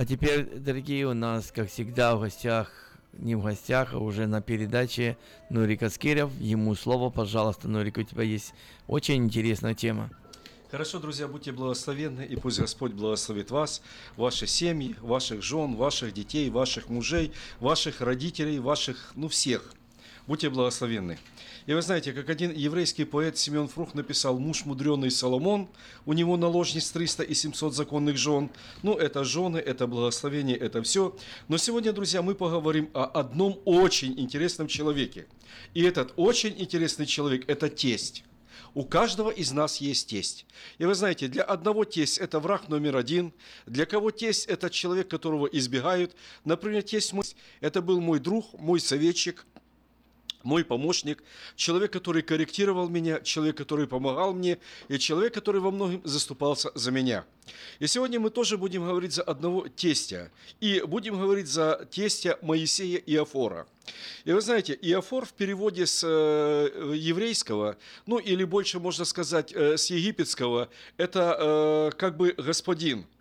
А теперь, дорогие, у нас, как всегда, в гостях, не в гостях, а уже на передаче Нурик Аскеров. Ему слово, пожалуйста, Нурик, у тебя есть очень интересная тема. Хорошо, друзья, будьте благословенны, и пусть Господь благословит вас, ваши семьи, ваших жен, ваших детей, ваших мужей, ваших родителей, ваших, ну, всех. Будьте благословенны. И вы знаете, как один еврейский поэт Семен Фрух написал, муж мудреный Соломон, у него наложниц 300 и 700 законных жен. Ну, это жены, это благословение, это все. Но сегодня, друзья, мы поговорим о одном очень интересном человеке. И этот очень интересный человек – это тесть. У каждого из нас есть тесть. И вы знаете, для одного тесть – это враг номер один, для кого тесть – это человек, которого избегают. Например, тесть мой – это был мой друг, мой советчик – мой помощник, человек, который корректировал меня, человек, который помогал мне, и человек, который во многом заступался за меня. И сегодня мы тоже будем говорить за одного тестя, и будем говорить за тестя Моисея Иофора. И вы знаете, Иофор в переводе с э, еврейского, ну или больше можно сказать э, с египетского, это э, как бы господин –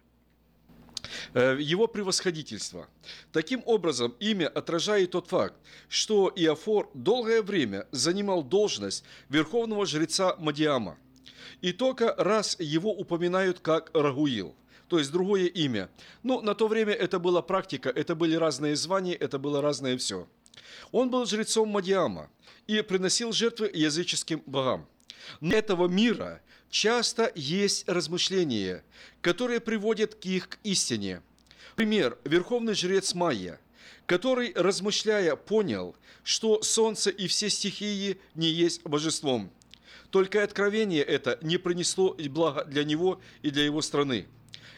его превосходительство. Таким образом, имя отражает тот факт, что Иофор долгое время занимал должность верховного жреца Мадиама. И только раз его упоминают как Рагуил, то есть другое имя. Ну, на то время это была практика, это были разные звания, это было разное все. Он был жрецом Мадиама и приносил жертвы языческим богам. Но этого мира часто есть размышления, которые приводят к их истине. Пример. Верховный жрец Майя, который, размышляя, понял, что солнце и все стихии не есть божеством. Только откровение это не принесло блага для него и для его страны.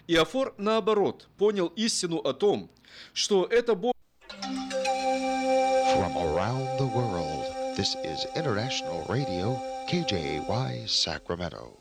Иофор, наоборот, понял истину о том, что это Бог... From around the world, this is International Radio, KJY, Sacramento.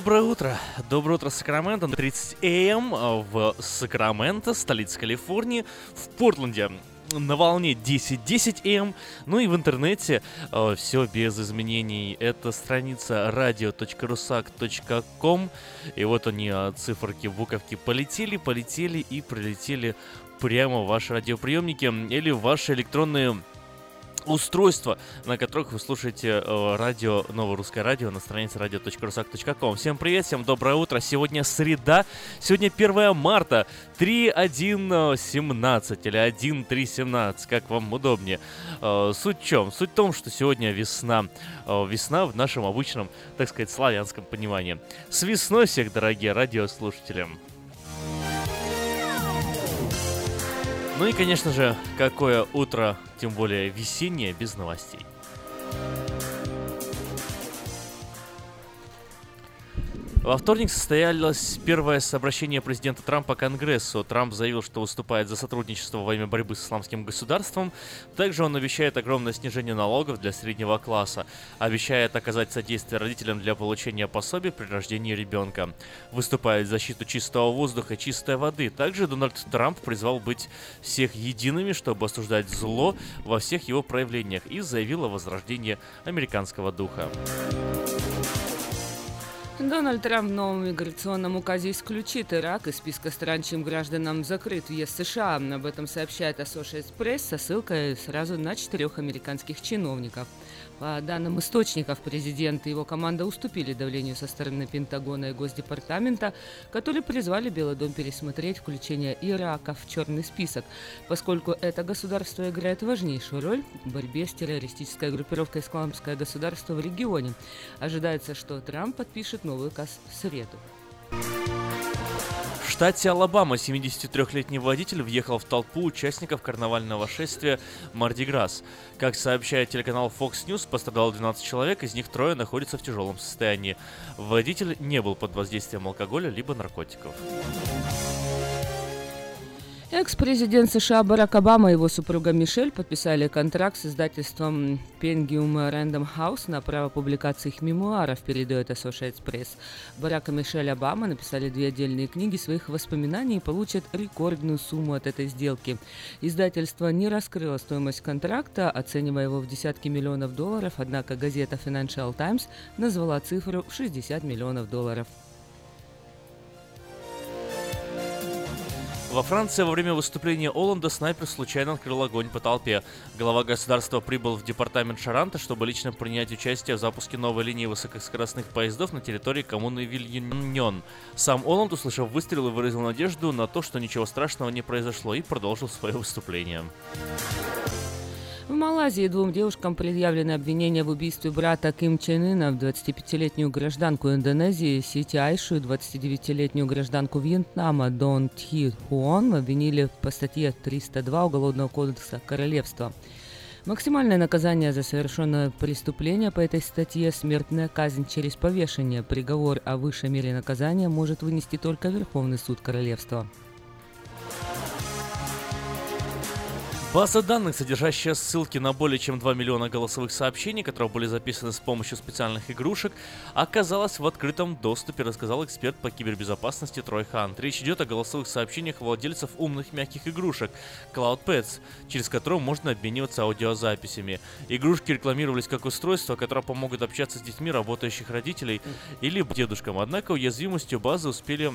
Доброе утро. Доброе утро, Сакраменто. 30 АМ в Сакраменто, столице Калифорнии, в Портленде на волне 10.10 М. Ну и в интернете э, все без изменений. Это страница radio.rusak.com. И вот они, э, циферки, буковки полетели, полетели и прилетели прямо в ваши радиоприемники или в ваши электронные устройства, на которых вы слушаете э, радио, новое русское радио на странице radio.rusak.com. Всем привет, всем доброе утро. Сегодня среда, сегодня 1 марта, 3.1.17 или 1.3.17, как вам удобнее. Э, суть в чем? Суть в том, что сегодня весна. Э, весна в нашем обычном, так сказать, славянском понимании. С весной всех, дорогие радиослушатели. Ну и, конечно же, какое утро, тем более весеннее, без новостей. Во вторник состоялось первое сообщение президента Трампа Конгрессу. Трамп заявил, что выступает за сотрудничество во имя борьбы с исламским государством. Также он обещает огромное снижение налогов для среднего класса. Обещает оказать содействие родителям для получения пособий при рождении ребенка. Выступает в защиту чистого воздуха и чистой воды. Также Дональд Трамп призвал быть всех едиными, чтобы осуждать зло во всех его проявлениях и заявил о возрождении американского духа. Дональд Трамп в новом миграционном указе исключит Ирак из списка стран, чьим гражданам закрыт въезд США. Об этом сообщает Associated Press со ссылкой сразу на четырех американских чиновников. По данным источников, президент и его команда уступили давлению со стороны Пентагона и Госдепартамента, которые призвали Белый дом пересмотреть включение Ирака в черный список, поскольку это государство играет важнейшую роль в борьбе с террористической группировкой «Исламское государство» в регионе. Ожидается, что Трамп подпишет новый указ в среду. В штате Алабама 73-летний водитель въехал в толпу участников карнавального шествия Марди Грасс. Как сообщает телеканал Fox News, пострадало 12 человек, из них трое находятся в тяжелом состоянии. Водитель не был под воздействием алкоголя либо наркотиков. Экс-президент США Барак Обама и его супруга Мишель подписали контракт с издательством Penguin Random House на право публикации их мемуаров, передает Associated Press. Барак и Мишель Обама написали две отдельные книги своих воспоминаний и получат рекордную сумму от этой сделки. Издательство не раскрыло стоимость контракта, оценивая его в десятки миллионов долларов, однако газета Financial Times назвала цифру в 60 миллионов долларов. Во Франции во время выступления Оланда снайпер случайно открыл огонь по толпе. Глава государства прибыл в департамент Шаранта, чтобы лично принять участие в запуске новой линии высокоскоростных поездов на территории коммуны Вильюньон. Сам Оланд, услышав выстрелы, выразил надежду на то, что ничего страшного не произошло и продолжил свое выступление. В Малайзии двум девушкам предъявлены обвинения в убийстве брата Ким Чен Ына в 25-летнюю гражданку Индонезии Сити Айшу и 29-летнюю гражданку Вьетнама Дон Тхи Хуон обвинили по статье 302 Уголовного кодекса Королевства. Максимальное наказание за совершенное преступление по этой статье – смертная казнь через повешение. Приговор о высшей мере наказания может вынести только Верховный суд Королевства. База данных, содержащая ссылки на более чем 2 миллиона голосовых сообщений, которые были записаны с помощью специальных игрушек, оказалась в открытом доступе, рассказал эксперт по кибербезопасности Трой Хант. Речь идет о голосовых сообщениях владельцев умных мягких игрушек CloudPets, через которые можно обмениваться аудиозаписями. Игрушки рекламировались как устройства, которые помогут общаться с детьми работающих родителей или дедушкам, однако уязвимостью базы успели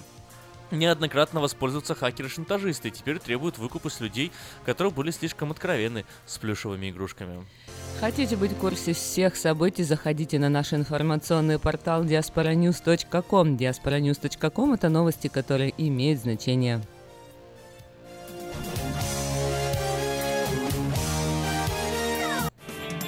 неоднократно воспользоваться хакеры-шантажисты и теперь требуют выкупа с людей, которые были слишком откровенны с плюшевыми игрушками. Хотите быть в курсе всех событий, заходите на наш информационный портал diasporanews.com. diasporanews.com – это новости, которые имеют значение.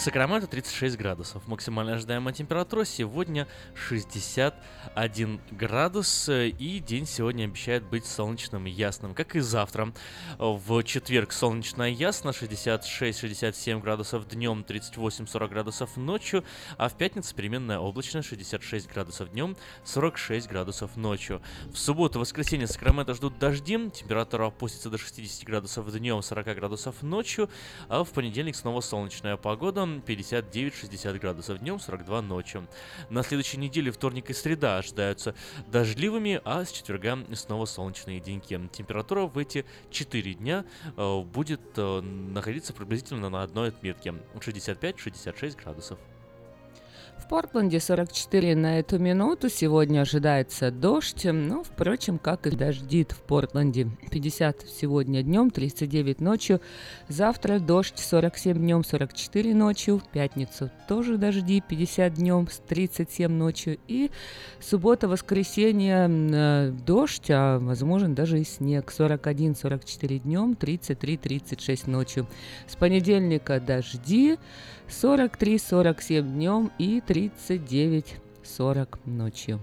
Сакраменто 36 градусов. Максимальная ожидаемая температура сегодня 61 градус. И день сегодня обещает быть солнечным и ясным, как и завтра. В четверг солнечно и ясно, 66-67 градусов днем, 38-40 градусов ночью. А в пятницу переменная облачная, 66 градусов днем, 46 градусов ночью. В субботу и воскресенье Сакраменто ждут дожди. Температура опустится до 60 градусов днем, 40 градусов ночью. А в понедельник снова солнечная погода. 59-60 градусов днем, 42 ночью. На следующей неделе вторник и среда ожидаются дождливыми, а с четверга снова солнечные деньки. Температура в эти 4 дня э, будет э, находиться приблизительно на одной отметке 65-66 градусов. Портленде 44 на эту минуту. Сегодня ожидается дождь. Ну, впрочем, как и дождит в Портленде. 50 сегодня днем, 39 ночью. Завтра дождь 47 днем, 44 ночью. В пятницу тоже дожди 50 днем, 37 ночью. И суббота, воскресенье э, дождь, а возможен даже и снег. 41-44 днем, 33-36 ночью. С понедельника дожди. 43-47 днем и 39-40 ночью.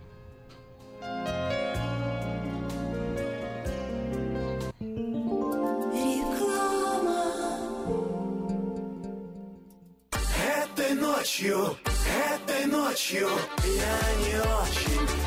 Этой ночью, этой ночью я не очень.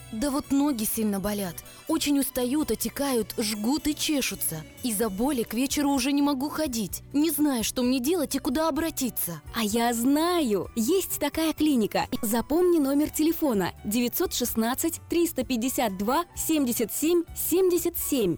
Да вот ноги сильно болят. Очень устают, отекают, жгут и чешутся. Из-за боли к вечеру уже не могу ходить. Не знаю, что мне делать и куда обратиться. А я знаю! Есть такая клиника. Запомни номер телефона 916 352 77 77.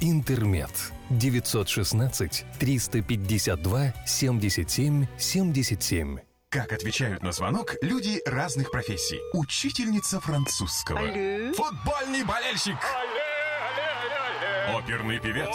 «Интермед». 916 352 77 77. Как отвечают на звонок люди разных профессий. Учительница французского. Алле. Футбольный болельщик. Алле, алле, Оперный певец.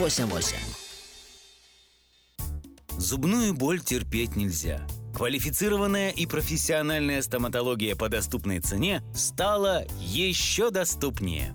88. Зубную боль терпеть нельзя. Квалифицированная и профессиональная стоматология по доступной цене стала еще доступнее.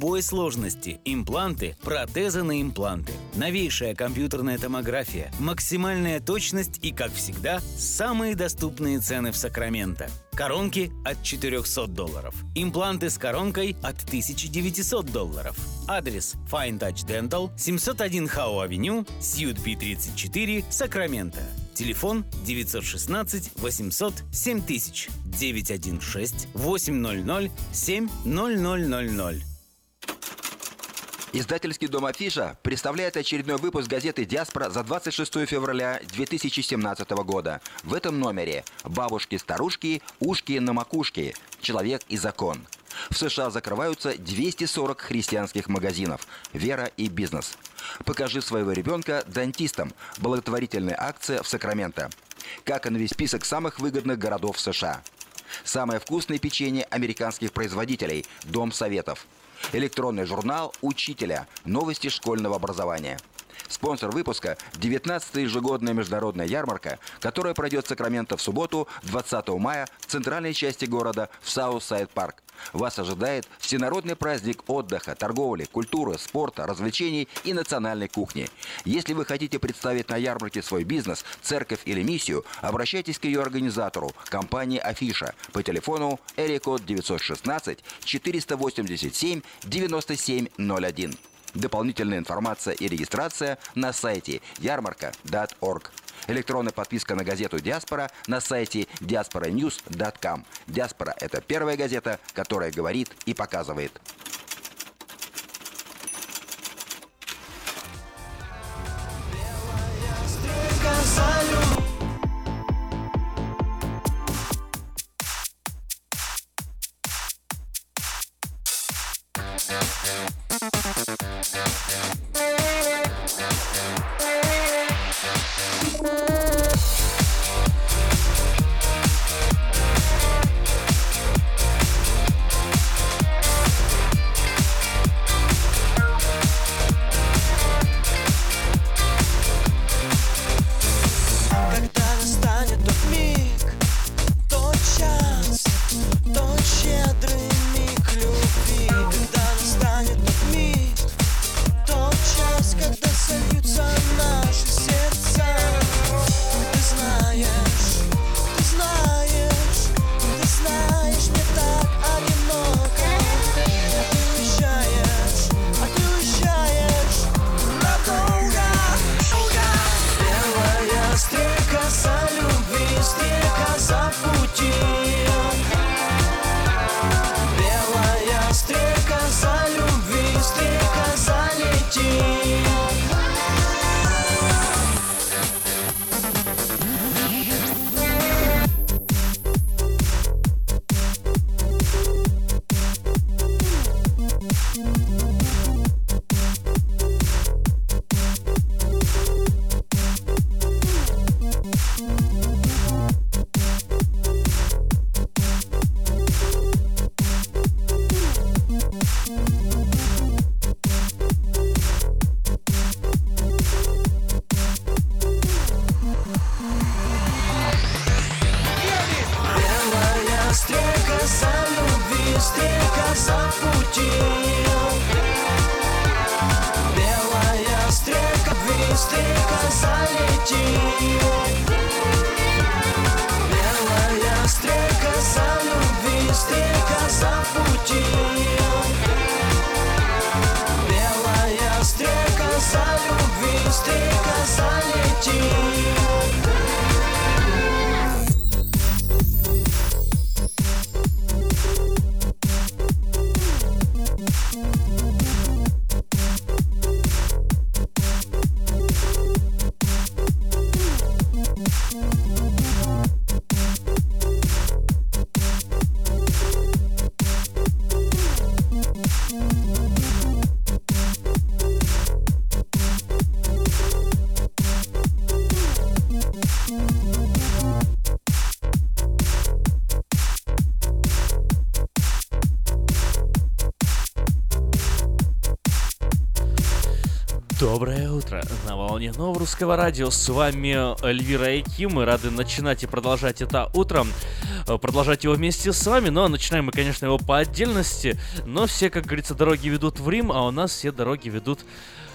любой сложности. Импланты, протезы на импланты. Новейшая компьютерная томография, максимальная точность и, как всегда, самые доступные цены в Сакраменто. Коронки от 400 долларов. Импланты с коронкой от 1900 долларов. Адрес Fine Touch Dental, 701 Хау Авеню, Сьют Би 34, Сакраменто. Телефон 916 800 7000 916 800 7000. Издательский дом «Афиша» представляет очередной выпуск газеты «Диаспора» за 26 февраля 2017 года. В этом номере «Бабушки-старушки, ушки на макушке. Человек и закон». В США закрываются 240 христианских магазинов. Вера и бизнес. Покажи своего ребенка дантистам. Благотворительная акция в Сакраменто. Как навести список самых выгодных городов США. Самое вкусное печенье американских производителей. Дом советов. Электронный журнал «Учителя. Новости школьного образования». Спонсор выпуска – 19-я ежегодная международная ярмарка, которая пройдет в Сакраменто в субботу, 20 мая, в центральной части города, в Саутсайд Парк. Вас ожидает всенародный праздник отдыха, торговли, культуры, спорта, развлечений и национальной кухни. Если вы хотите представить на ярмарке свой бизнес, церковь или миссию, обращайтесь к ее организатору, компании «Афиша» по телефону Эрикод 916 487 9701. Дополнительная информация и регистрация на сайте ярмарка.org. Электронная подписка на газету «Диаспора» на сайте diasporanews.com. «Диаспора» — это первая газета, которая говорит и показывает. Когда волне нового русского радио. С вами Эльвира и Ким. Мы рады начинать и продолжать это утром. э, продолжать его вместе с вами. Но начинаем мы, конечно, его по отдельности. Но все, как говорится, дороги ведут в Рим, а у нас все дороги ведут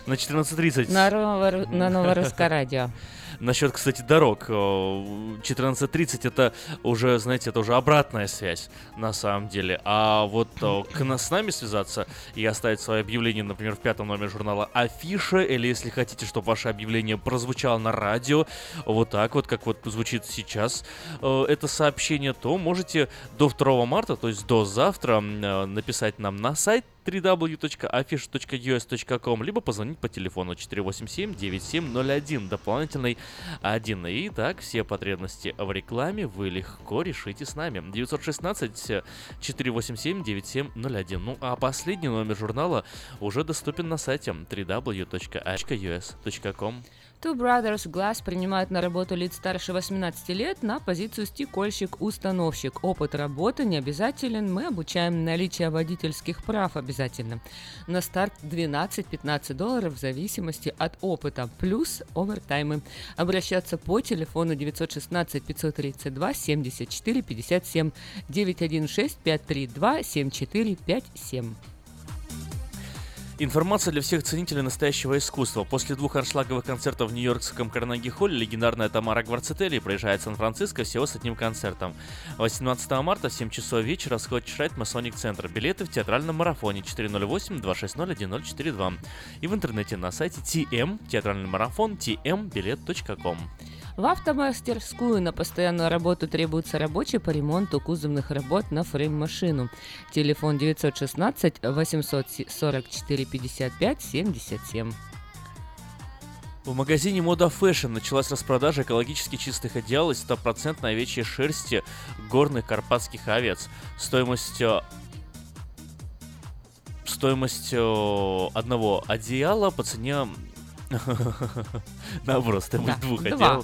на 14.30. На, Рово- на Новорусское радио. Насчет, кстати, дорог. э, 14.30 это уже, знаете, это уже обратная связь на самом деле. А вот э, к нас с нами связаться и оставить свое объявление, например, в пятом номере журнала Афиша, или если хотите, чтобы ваше объявление прозвучало на радио, вот так вот, как вот звучит сейчас э, это сообщение, то можете до 2 марта, то есть до завтра, э, написать нам на сайт www.afisha.us.com, либо позвонить по телефону 487-9701, дополнительный 1. И так, все потребности в рекламе вы легко решите с нами. 916-487-9701. Ну, а последний номер журнала уже доступен на сайте www.us.com. Two Brothers Glass принимают на работу лиц старше 18 лет на позицию стекольщик-установщик. Опыт работы не обязателен, мы обучаем наличие водительских прав обязательно. На старт 12-15 долларов в зависимости от опыта, плюс овертаймы. Обращаться по телефону 916 532 74 57 916 532 7457. Информация для всех ценителей настоящего искусства. После двух аншлаговых концертов в нью-йоркском Карнеги-холле легендарная Тамара Гварцетели проезжает Сан-Франциско всего с одним концертом. 18 марта в 7 часов вечера Rite Масоник Центр. Билеты в театральном марафоне 408-260-1042. И в интернете на сайте TM, театральный марафон, tmbilet.com. В автомастерскую на постоянную работу требуется рабочий по ремонту кузовных работ на фрейм-машину. Телефон 916 844 55 77. В магазине Мода Fashion началась распродажа экологически чистых одеял из 100% овечьей шерсти горных карпатских овец. Стоимость э, стоимость э, одного одеяла по цене Наоборот, стоимость Да, двух два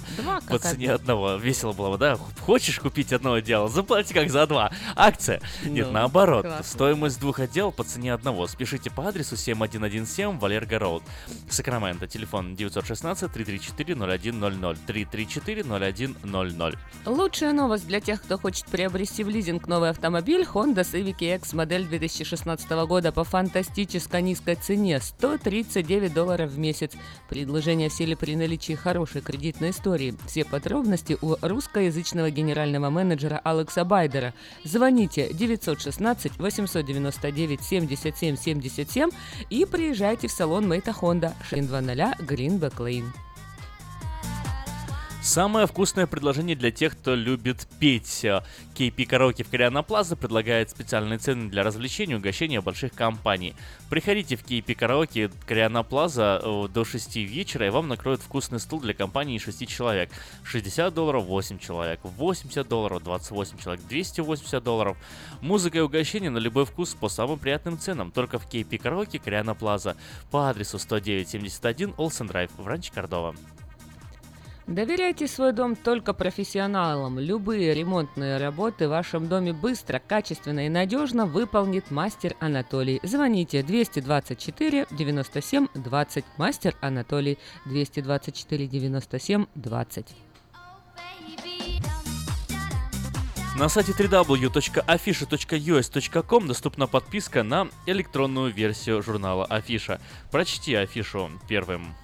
по цене одного. Весело было бы, да? Хочешь купить одно одеяло, заплати как за два. Акция. Нет, Ну, наоборот. классно. Стоимость двух одеял по цене одного. Спешите по адресу 7117 Валерго Роуд. Сакраменто. Телефон 916-334-0100. 334-0100. Лучшая новость для тех, кто хочет приобрести в лизинг новый автомобиль Honda Civic EX модель 2016 года по фантастически низкой цене 139 долларов в месяц. Предложение в силе при наличии хорошей кредитной истории. Все подробности у русскоязычного генерального менеджера Алекса Байдера. Звоните 916 899 77 77 и приезжайте в салон Мейта Honda 620 Greenback Lane. Самое вкусное предложение для тех, кто любит петь. KP Караоке в Кориана Плаза предлагает специальные цены для развлечений и угощения больших компаний. Приходите в KP Караоке Кориана Плаза э, до 6 вечера, и вам накроют вкусный стул для компании 6 человек. 60 долларов 8 человек, 80 долларов 28 человек, 280 долларов. Музыка и угощения на любой вкус по самым приятным ценам. Только в KP Караоке Кориана Плаза по адресу 10971 Олсен Драйв в Ранче Кордова. Доверяйте свой дом только профессионалам. Любые ремонтные работы в вашем доме быстро, качественно и надежно выполнит мастер Анатолий. Звоните 224 97 20. Мастер Анатолий 224 97 20. На сайте www.afisha.us.com доступна подписка на электронную версию журнала Афиша. Прочти афишу первым.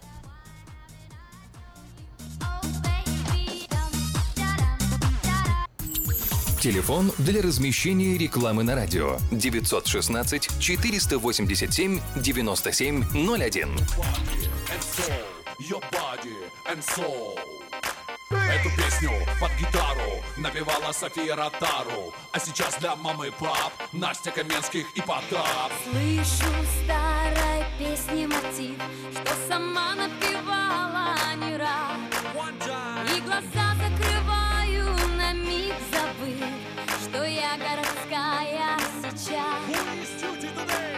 Телефон для размещения рекламы на радио 916 487 9701. Your body and soul. Эту песню под гитару напевала София Ротару А сейчас для мамы и пап Настя Каменских и Потап Слышу старой песни мотив, что сама напевала не раз. И глаза закрываю городская сейчас. Эта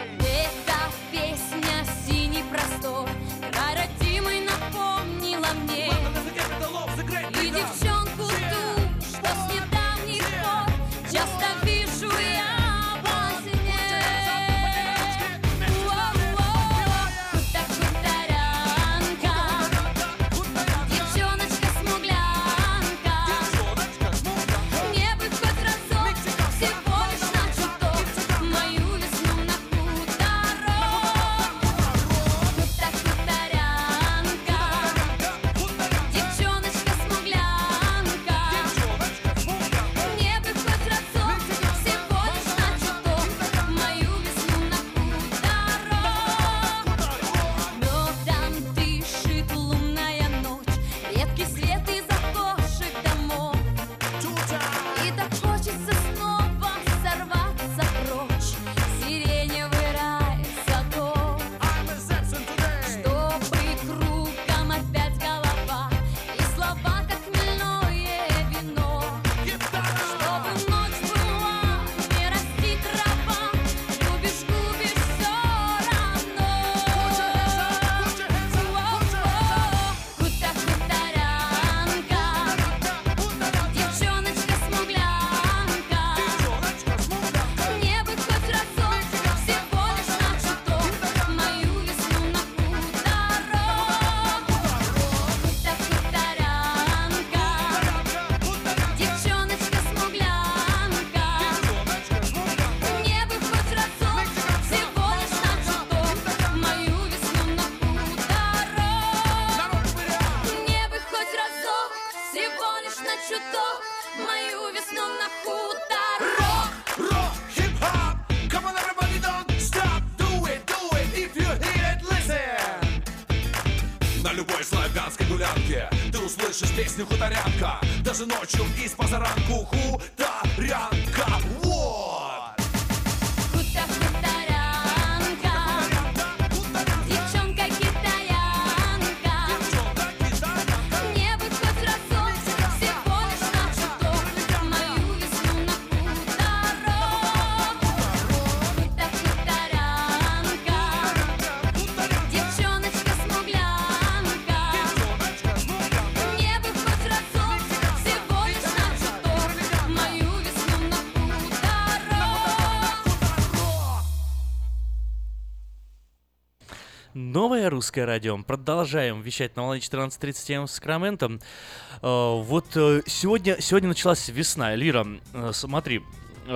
русское радио. Продолжаем вещать на волне 14.30 с Сакраменто. Э, Вот э, сегодня, сегодня началась весна. Эльвира, э, смотри,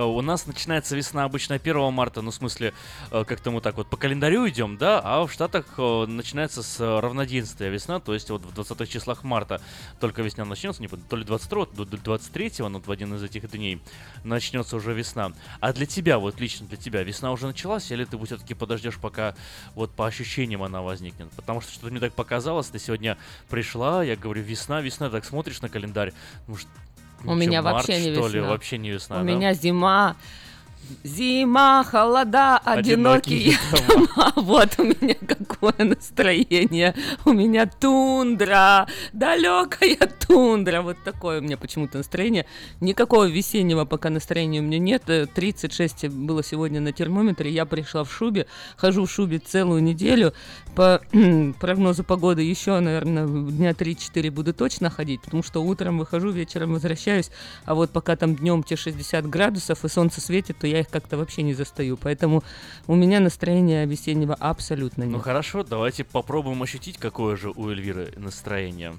у нас начинается весна обычно 1 марта, ну, в смысле, э, как-то мы так вот по календарю идем, да, а в Штатах э, начинается с э, равноденствия весна, то есть вот в 20 числах марта только весна начнется, не то ли 22 то ли 23 ну, в один из этих дней начнется уже весна. А для тебя, вот лично для тебя, весна уже началась, или ты все-таки подождешь, пока вот по ощущениям она возникнет? Потому что что-то мне так показалось, ты сегодня пришла, я говорю, весна, весна, так смотришь на календарь, ш- У меня март, вообще не ли? весна. Вообще не весна, У да? меня зима. Зима, холода, одинокие Одинокие дома. Вот у меня какое настроение. У меня тундра, далекая тундра. Вот такое у меня почему-то настроение. Никакого весеннего пока настроения у меня нет. Э, 36 было сегодня на термометре. Я пришла в шубе. Хожу в шубе целую неделю. По прогнозу погоды еще, наверное, дня 3-4 буду точно ходить, потому что утром выхожу, вечером возвращаюсь. А вот пока там днем те 60 градусов и солнце светит, то я их как-то вообще не застаю. Поэтому у меня настроения весеннего абсолютно нет. Ну хорошо, давайте попробуем ощутить, какое же у Эльвиры настроение.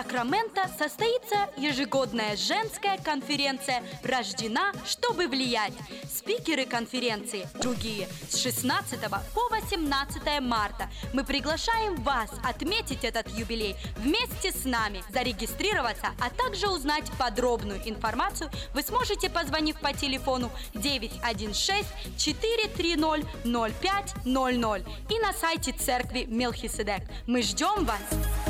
Сакраменто состоится ежегодная женская конференция «Рождена, чтобы влиять». Спикеры конференции другие с 16 по 18 марта. Мы приглашаем вас отметить этот юбилей вместе с нами, зарегистрироваться, а также узнать подробную информацию вы сможете, позвонив по телефону 916 430 0500 и на сайте церкви Мелхиседек. Мы ждем вас!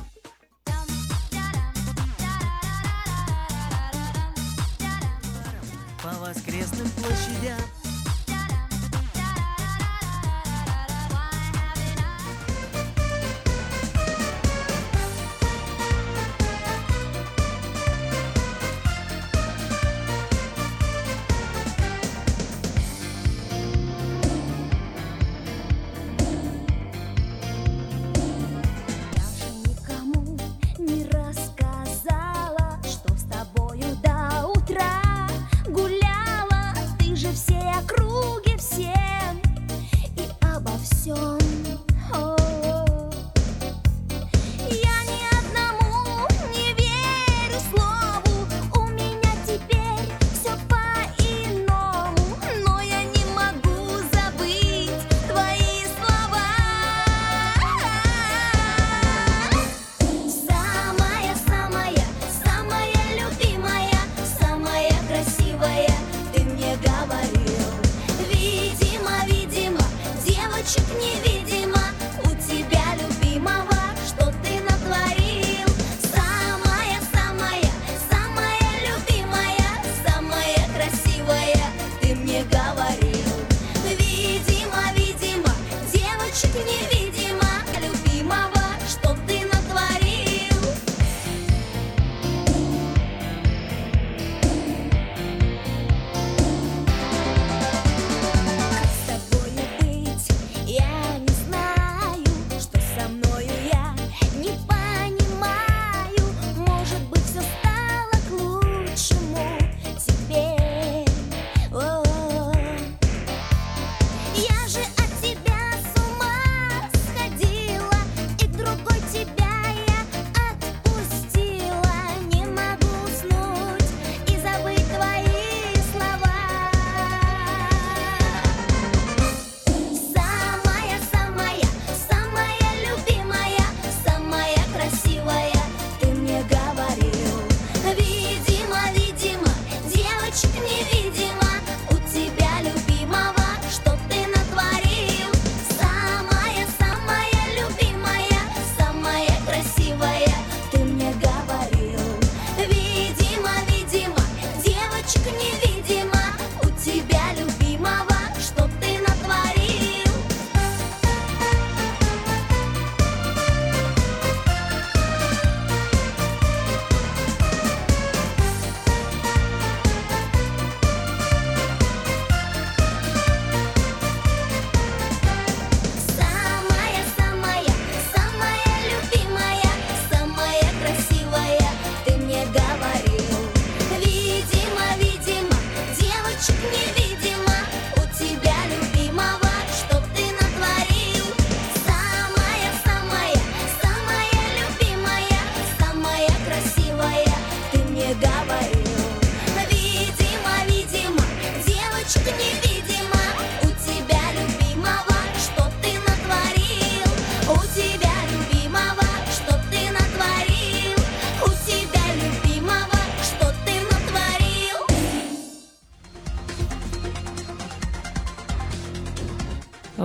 По воскресным площадям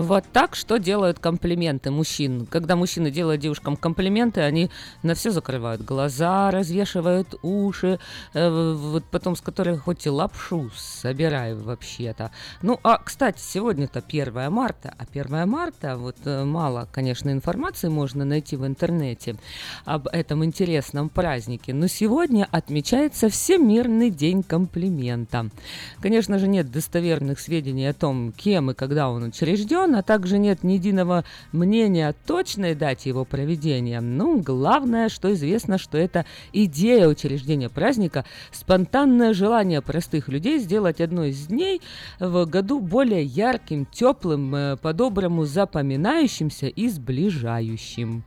Вот так, что делают комплименты мужчин. Когда мужчины делают девушкам комплименты, они на все закрывают глаза, развешивают уши, э, вот потом с которых хоть и лапшу собирай вообще-то. Ну, а, кстати, сегодня-то 1 марта, а 1 марта, вот э, мало, конечно, информации можно найти в интернете об этом интересном празднике, но сегодня отмечается Всемирный день комплимента. Конечно же, нет достоверных сведений о том, кем и когда он учрежден, а также нет ни единого мнения о точной дате его проведения. Ну, главное, что известно, что это идея учреждения праздника, спонтанное желание простых людей сделать одно из дней в году более ярким, теплым, э, по-доброму запоминающимся и сближающим.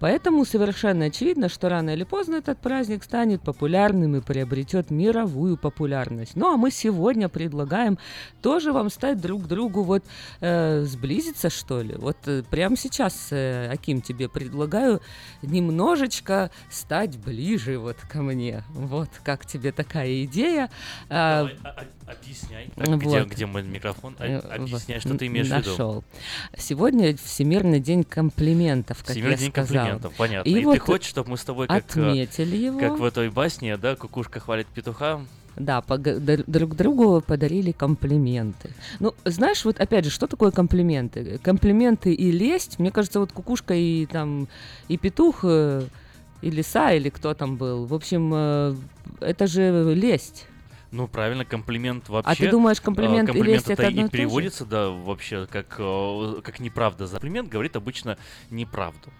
Поэтому совершенно очевидно, что рано или поздно этот праздник станет популярным и приобретет мировую популярность. Ну а мы сегодня предлагаем тоже вам стать друг другу вот э, сблизиться, что ли. Вот э, прямо сейчас, э, Аким, тебе предлагаю немножечко стать ближе вот ко мне. Вот как тебе такая идея. А, Давай, а- а- объясняй. Так, где, вот. где мой микрофон? А- Э, объясняй, вот, что ты имеешь в виду. нашел. Сегодня Всемирный день комплиментов, как Всемирный я день сказала. комплиментов, понятно. И, И, вот ты хочешь, чтобы мы с тобой как, отметили его. как в этой басне, да, кукушка хвалит петуха? Да, друг другу подарили комплименты. Ну, знаешь, вот опять же, что такое комплименты? Комплименты и лесть, мне кажется, вот кукушка и там и петух, э, и лиса, или кто там был. В общем, э, это же лесть. Ну, правильно, комплимент вообще. А ты думаешь, э, комплимент и комплимент лесть это одно и то же? переводится, да, вообще, как, как неправда. За комплимент говорит обычно неправду.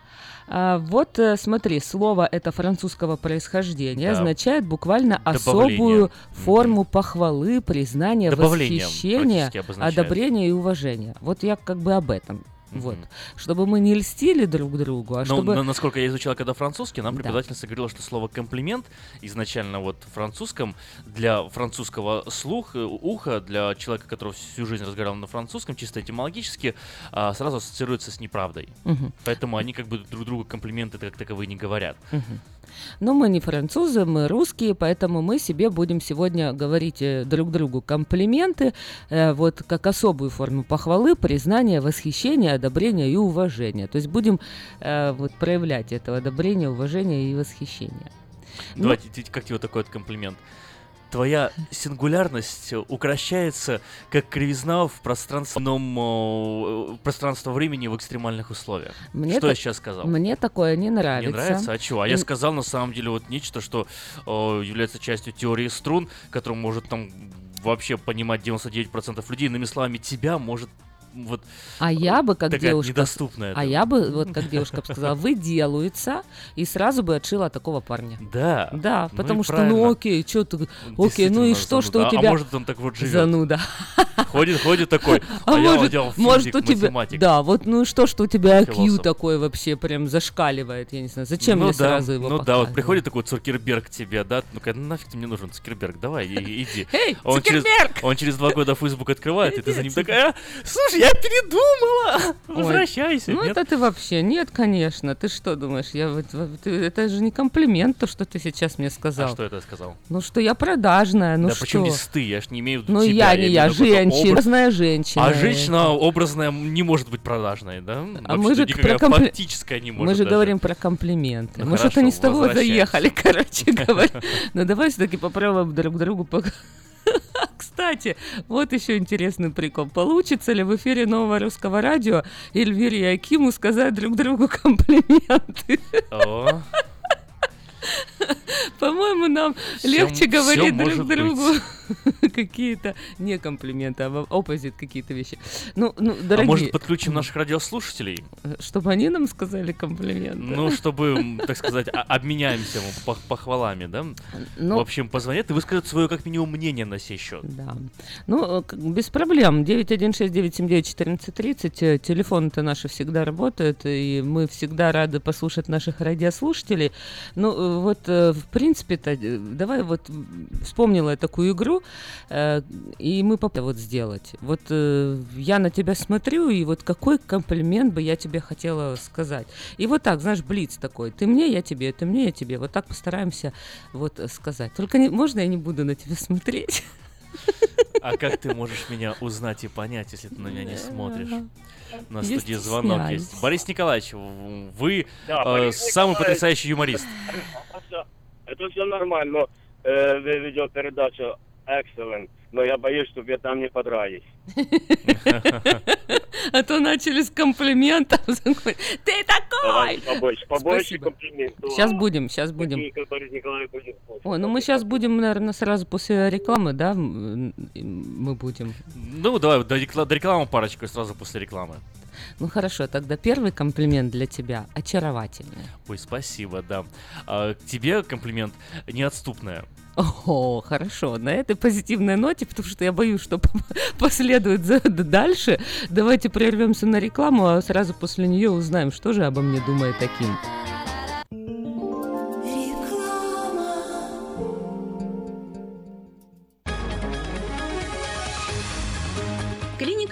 А, вот э, смотри, слово это французского происхождения, Да. означает буквально Добавление. особую форму похвалы, признания, восхищения, одобрения и уважения. Вот я как бы об этом. Вот. Чтобы мы не льстили друг другу, а Но, чтобы... но насколько я изучал когда французский, нам Да. преподавательница говорила, что слово комплимент изначально вот в французском для французского слуха, уха, для человека, который всю жизнь разговаривал на французском, чисто этимологически, а, сразу ассоциируется с неправдой. Мгм. Поэтому они как бы друг другу комплименты как таковые не говорят. Мгм. Но мы не французы, мы русские, поэтому мы себе будем сегодня говорить э, друг другу комплименты, э, вот как особую форму похвалы, признания, восхищения, одобрения и уважения. То есть будем э, вот проявлять это одобрение, уважение и восхищение. Ну, Давайте, ти- как тебе такой вот комплимент? Твоя сингулярность э, укращается, как кривизна в пространственном э, пространство времени в экстремальных условиях. Мне что я сейчас сказал? Мне такое не нравится. Не нравится? А чего? А я сказал на самом деле вот нечто, что э, является частью теории струн, которую может там вообще понимать 99% людей. Иными словами, тебя может вот А я бы, как девушка... недоступная. А я бы, вот как девушка бы сказала, выделывается, и сразу бы отшила такого парня. Да. Да, Ну потому что, правильно. ну окей, что ты... Окей, ну и что, что зануда. у А тебя... может, он так вот живет? Зануда. Ходит, ходит такой, А а, я может, может физик, у тебя... математик. Да, вот ну и что, что у тебя IQ Философ. такой вообще прям зашкаливает, я не знаю. Зачем ну мне да, сразу его Ну да, вот приходит такой Цукерберг тебе, да, ну-ка, нафиг ты мне нужен, Цукерберг, давай, иди. Эй, Цукерберг! он через два года Facebook открывает, и ты за ним такая, «А, слушай, я передумала, Ой, возвращайся. Ну нет?» это ты вообще, нет, конечно. Ты что думаешь, я ты- это же не комплимент, то, что ты сейчас мне сказал. А что это я сказал? Ну что я продажная, ну да что? почему здесь ты? Я ж не имею в виду Ну тебя, я не я, какой-то женщина, образ. разная женщина. А женщина образная не может быть продажной, да? А Вообще-то мы же про компли- фактическая не может Мы же даже. говорим про комплименты. Ну мы что-то не с того заехали, короче говоря. Но давай все-таки попробуем друг другу пок- Кстати, вот еще интересный прикол. Получится ли в эфире нового русского радио Эльвире и Акиму сказать друг другу комплименты? О, По-моему, нам Всё- легче говорить друг другу какие-то не комплименты, а оппозит какие-то вещи. Ну, ну, а дорогие, может подключим наших радиослушателей? чтобы они нам сказали комплименты. Ну, чтобы, так сказать, а- обменяемся похвалами, да? Ну- В общем, позвонят и выскажут свое, как минимум, мнение на сей счет. Да. Ну, э, без проблем. 916-979-1430. э, Телефоны-то наши всегда работают, и мы всегда рады послушать наших радиослушателей. Ну, э, вот, э, в принципе-то, э, давай вот вспомнила я такую игру, э, и мы попробуем вот сделать. Вот э, я на тебя смотрю, и вот какой комплимент бы я тебе хотела сказать. И вот так, знаешь, блиц такой. Ты мне, я тебе, ты мне, я тебе. Вот так постараемся вот э, сказать. Только не, можно я не буду на тебя смотреть? А как ты можешь меня узнать и понять, если ты на меня не смотришь? На студии звонок есть. Борис Николаевич, вы Да, э, Борис самый Николаевич. потрясающий юморист. Это все нормально, но э, вы ведете передачу Excellent, но я боюсь, чтобы я там не подрались. А то начали с комплиментов. Ты такой! Побольше, побольше комплиментов. Сейчас будем, сейчас будем. Ой, ну мы сейчас будем, наверное, сразу после рекламы, да, мы будем. Ну, давай до, рекла- до рекламы парочку сразу после рекламы. Ну хорошо, тогда первый комплимент для тебя очаровательный. Ой, спасибо, да. А, к тебе комплимент неотступная. О, хорошо, на этой позитивной ноте, потому что я боюсь, что последует за- дальше. Давайте прервемся на рекламу, а сразу после нее узнаем, что же обо мне думает таким.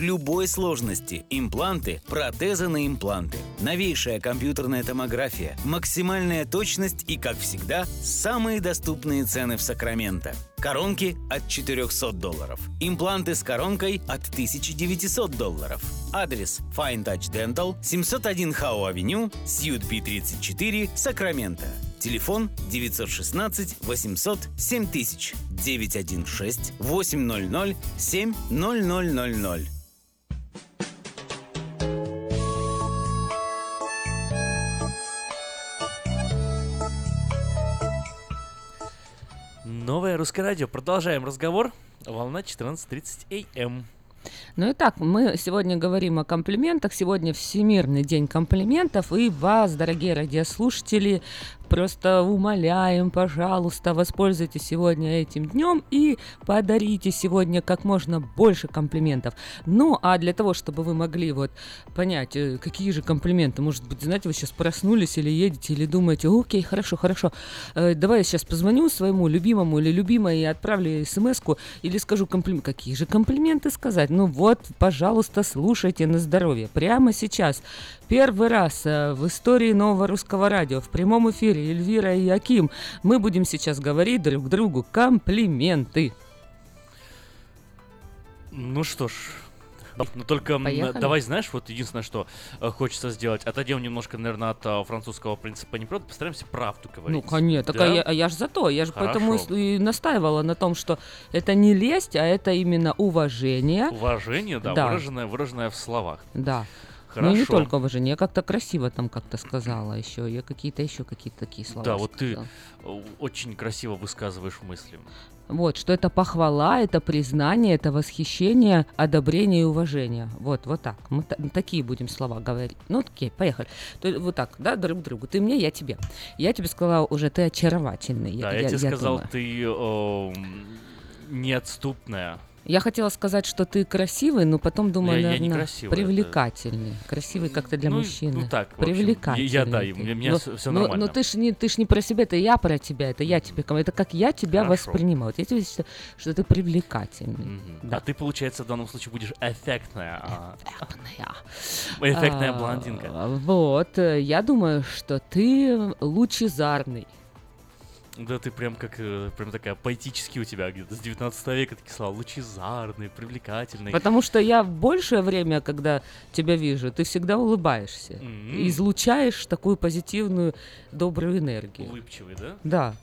любой сложности, импланты, протезы на импланты, новейшая компьютерная томография, максимальная точность и, как всегда, самые доступные цены в Сакраменто. Коронки от 400 долларов. Импланты с коронкой от 1900 долларов. Адрес Fine Touch Dental, 701 Хау Авеню, Сьют Би 34, Сакраменто. Телефон 916 800 7000 916 800 7000. Русское радио. Продолжаем разговор. Волна 14.30 АМ. Ну и так, мы сегодня говорим о комплиментах. Сегодня Всемирный день комплиментов. И вас, дорогие радиослушатели, просто умоляем, пожалуйста, воспользуйтесь сегодня этим днем и подарите сегодня как можно больше комплиментов. Ну, а для того, чтобы вы могли вот понять, э, какие же комплименты, может быть, знаете, вы сейчас проснулись или едете, или думаете, окей, хорошо, хорошо, э, давай я сейчас позвоню своему любимому или любимой и отправлю смс или скажу комплимент. Какие же комплименты сказать? Ну вот, пожалуйста, слушайте на здоровье. Прямо сейчас. Первый раз э, в истории нового русского радио в прямом эфире Эльвира и Яким мы будем сейчас говорить друг другу комплименты. Ну что ж, Ну только Поехали. давай, знаешь, вот единственное, что э, хочется сделать, отойдем немножко, наверное, от а, французского принципа неправды, постараемся правду говорить. Ну, конечно, так Да? а я, а я ж за то, я же поэтому и настаивала на том, что это не лесть, а это именно уважение. Уважение, да, Да. Выраженное, выраженное в словах. Да. Хорошо. Ну не только уважение, я как-то красиво там как-то сказала еще, я какие-то еще какие-то такие слова Да, вот ты сказала. э, очень красиво высказываешь мысли. Вот, что это похвала, это признание, это восхищение, одобрение и уважение. Вот, вот так. Мы та- такие будем слова говорить. Ну, окей, поехали. То вот так, да, друг другу. Ты мне, я тебе. Я тебе сказала уже, ты очаровательный. Да, я, тебе сказал, думаю. ты э, неотступная. Я хотела сказать, что ты красивый, но потом думаю, Я- я наверное, красивый, это- привлекательный. Красивый как-то для Ну, мужчины. ну так, в общем, привлекательный. я- я, да, ты. у меня Но- всё- всё но- нормально. Но ты ж не, ты ж не про себя, это я про тебя, это я тебе, это как я тебя Хорошо. воспринимаю. Вот я тебе считаю, что ты привлекательный. А ты, получается, в данном случае будешь эффектная. а- Эффектная А, блондинка. Вот, э, я думаю, что ты лучезарный. Да ты прям как, э, прям такая поэтически у тебя где-то с 19 века такие слова. Лучезарный, привлекательный. Потому что я большее время, когда тебя вижу, ты всегда улыбаешься. М. Излучаешь такую позитивную, добрую энергию. Улыбчивый, да? Да.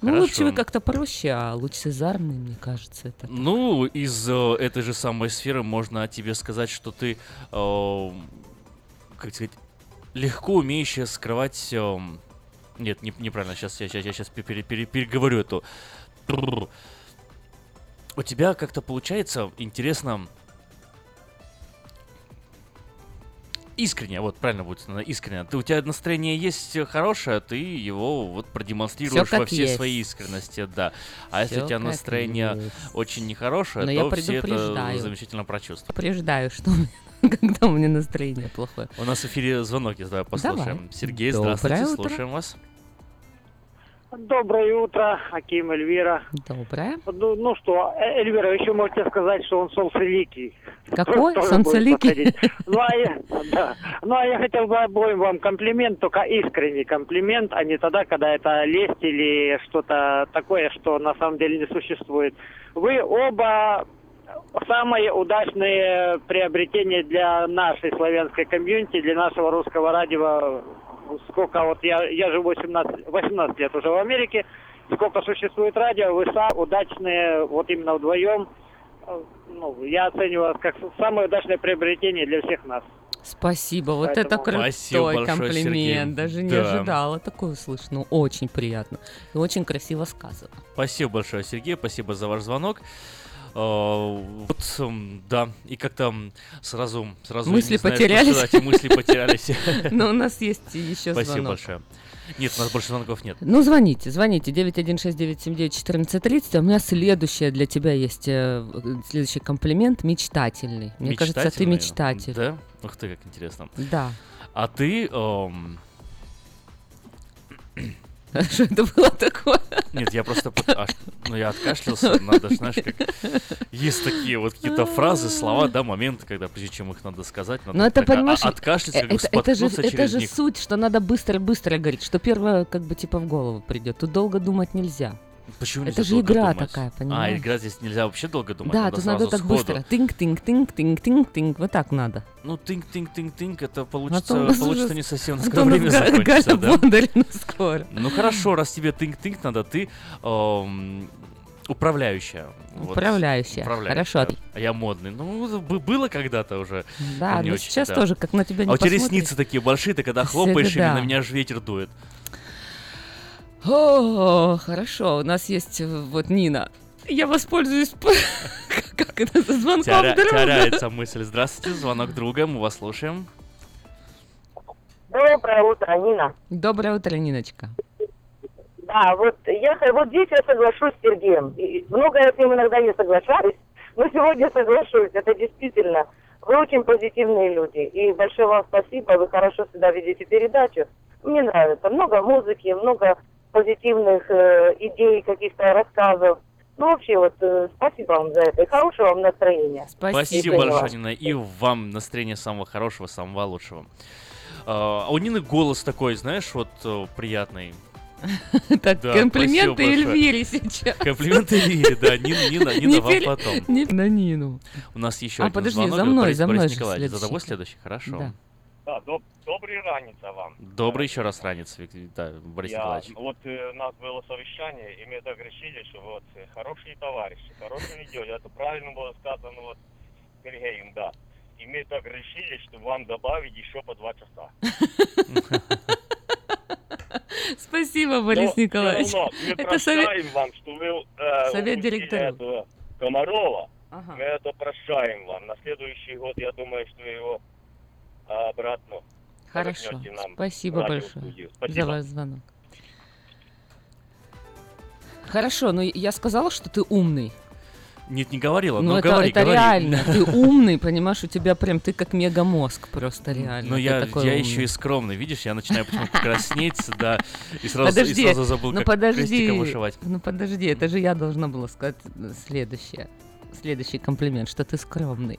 Ну, Хорошо. улыбчивый как-то проще, а лучезарный, мне кажется, это... Ну, из э, этой же самой сферы можно о тебе сказать, что ты, э, как сказать, легко умеющая скрывать... э, нет, не- неправильно, сейчас я, сейчас переговорю эту. У тебя как-то получается интересно... Искренне, вот правильно будет сказано, искренне. Ты, у тебя настроение есть хорошее, ты его вот продемонстрируешь как во всей есть. своей искренности, да. А если Всё у тебя настроение есть. очень нехорошее, Но то я все это замечательно прочувствуют. Предупреждаю, что когда у меня настроение плохое. У нас в эфире звонок есть, давай послушаем. Давай. Сергей, Доброе здравствуйте, утро. слушаем вас. Доброе утро, Аким Эльвира. Доброе. Ну, ну что, Э- Эльвира, еще можете сказать, что он солнцеликий. Какой? Тоже Солнцеликий? Ну а, я, да. ну, а я хотел бы обоим вам комплимент, только искренний комплимент, а не тогда, когда это лесть или что-то такое, что на самом деле не существует. Вы оба самые удачные приобретения для нашей славянской комьюнити, для нашего русского радио. Сколько вот я, я живу 18, 18 лет уже в Америке, сколько существует радио, вы са- удачные вот именно вдвоем. Э, Ну, я оцениваю вас как самое удачное приобретение для всех нас. Спасибо, вот это Поэтому- крутой Спасибо большое, комплимент. Сергей. Даже не Да. ожидала такое услышать. Ну, очень приятно. И очень красиво сказано. Спасибо большое, Сергей, спасибо за ваш звонок. Э, Вот, эм, да, и как-то сразу, сразу Мысли знаю, потерялись. сказать, и мысли потерялись. Но у нас есть еще Спасибо звонок. большое. Нет, у нас больше звонков нет. Ну, звоните, звоните. 916-979-1430. А у меня следующее для тебя есть, э, следующий комплимент. Мечтательный. Мне кажется, ты мечтатель. Да? Ух ты, как интересно. Да. А ты... эм, Что это было такое? Нет, я просто... аж- Ну, я откашлялся, надо, ж, знаешь, как... Есть такие вот какие-то фразы, слова, да, моменты, когда прежде чем их надо сказать, надо Ну, это, так, понимаешь, откашляться, как это, это же, это же них. суть, что надо быстро-быстро говорить, что первое, как бы, типа, в голову придет. Тут долго думать нельзя. Почему это же игра думать? такая, А, понимаешь? игра здесь нельзя вообще долго думать, да, надо тут надо так сходу. быстро. Тинг-тинг-тинг-тинг-тинг-тинг. Вот так надо. Ну, тынк-тынк-тынк-тынк, это А получится, то нас получится уже- не совсем а скоро нас время закончится, да? Скоро. Ну хорошо, раз тебе тынк-тынк надо, ты эм, управляющая. Вот, Управляющая, хорошо. А я модный. Ну, б- было когда-то уже. Да, но ну очень, сейчас да. тоже, как на тебя не А у тебя ресницы такие большие, ты когда хлопаешь ими, да. на меня аж ветер дует. О, хорошо, у нас есть э, вот Нина. Я воспользуюсь, как это, за звонком друга. Теряется мысль. Здравствуйте, звонок друга, мы вас слушаем. Доброе утро, Нина. Доброе утро, Ниночка. Да, вот я вот здесь я соглашусь с Сергеем. И много я с ним иногда не соглашаюсь, но сегодня соглашусь. Это действительно вы очень позитивные люди. И большое вам спасибо. Вы хорошо всегда ведете передачу. Мне нравится. Много музыки, много позитивных э, идей, каких-то рассказов. Ну, вообще, вот, э, спасибо вам за это. И хорошего вам настроения. Спасибо Искренне большое. Нина. И вам настроения самого хорошего, самого лучшего. А у Нины голос такой, знаешь, вот э, приятный. Так, Да, комплименты спасибо. Эльвире сейчас. Комплименты Эльвире, да, Нина, Нина, Нина Не вам потом. Не на Нину. У нас еще А, один подожди, звонок. за мной, Борис, за мной же Николаевич, за тобой следующий. следующий, хорошо. Да. Да, доб- добрый раница вам. Добрый еще раз ранец, Вик- да, Борис Я, Николаевич. вот э, у нас было совещание, и мы так решили, что вот э, хорошие товарищи, хорошее видео, это правильно было сказано вот Сергеем, да. И мы так решили, что вам добавить еще по два часа. Спасибо, Борис Но Николаевич. всё равно мы Это совет... прощаем вам, что вы э, Совет этого Комарова. Ага. Мы это прощаем вам. На следующий год, я думаю, что его обратно Хорошо. Спасибо большое радиостудию. за Спасибо. ваш звонок. Хорошо, но я сказала, что ты умный. Нет, не говорила, Ну, но это, говори, это говори. реально. Ты умный, понимаешь, у тебя прям ты как мегамозг просто реально. Но ты я, такой я умный. еще и скромный, видишь, я начинаю почему-то краснеть, да, и сразу, и подожди, сразу забыл, ну как подожди, вышивать. ну подожди, это же я должна была сказать следующее, следующий комплимент, что ты скромный.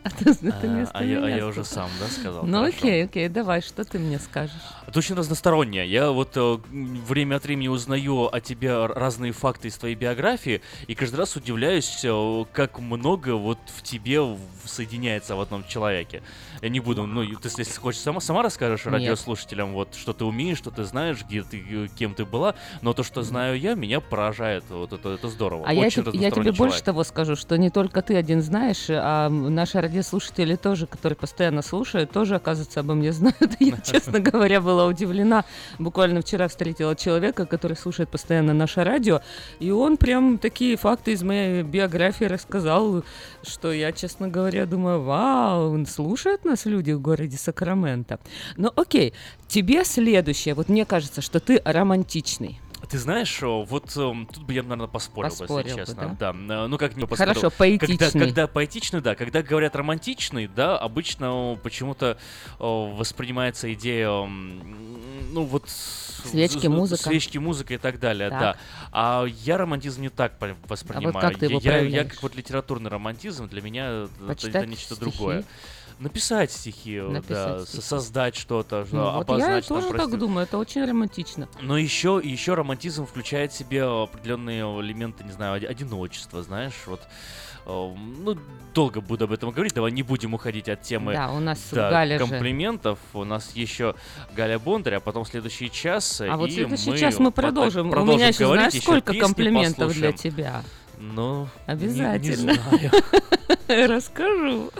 А ты, ты А, а я, а я уже сам, да, сказал? Ну Хорошо. окей, окей, давай, что ты мне скажешь? Это очень разностороннее. Я вот э, время от времени узнаю о тебе разные факты из твоей биографии, и каждый раз удивляюсь, э, как много вот в тебе соединяется в одном человеке. Я не буду, ну, ты, если хочешь, сама, сама расскажешь Нет. радиослушателям, вот, что ты умеешь, что ты знаешь, где ты, э, кем ты была, но то, что знаю я, меня поражает, вот это, это здорово. А я, я тебе больше того скажу, что не только ты один знаешь, а м, наши радиослушатели тоже, которые постоянно слушают, тоже, оказывается, обо мне знают. Я, честно говоря, была удивлена. Буквально вчера встретила человека, который слушает постоянно наше радио, и он прям такие факты из моей биографии рассказал, что я, честно говоря, думаю, вау, он слушает нас люди в городе Сакраменто. Ну окей, тебе следующее. Вот мне кажется, что ты романтичный. Ты знаешь, о, вот эм, тут бы я, наверное, поспорил, Поспорил бы, если честно. да? э, ну как не поспорил. Хорошо, Когда, поэтичный. когда поэтичный, да. Когда говорят романтичный, да, обычно о, почему-то воспринимается идея, м, ну вот... Свечки, музыка. Свечки, музыка и так далее, Так. да. А я романтизм не так воспринимаю. как ты его я, я, я как вот литературный романтизм, для меня это- это, Почитать нечто стихи? другое. Написать стихи, э, Написать да, стихи. со- создать что-то, Ну, вот я обозначить там, тоже так думаю, это очень романтично. но еще, еще романтизм включает в себе определенные элементы, не знаю, оди- одиночества, знаешь, вот. э, Ну, долго буду об этом говорить, давай не будем уходить от темы Да, у нас да, Галя же. комплиментов. У нас еще Галя Бондарь, а потом следующий час. А вот следующий мы час мы по- продолжим. У продолжим меня еще говорить, знаешь, еще сколько комплиментов для послушаем. тебя? Ну, не- Обязательно. Не, знаю. Расскажу.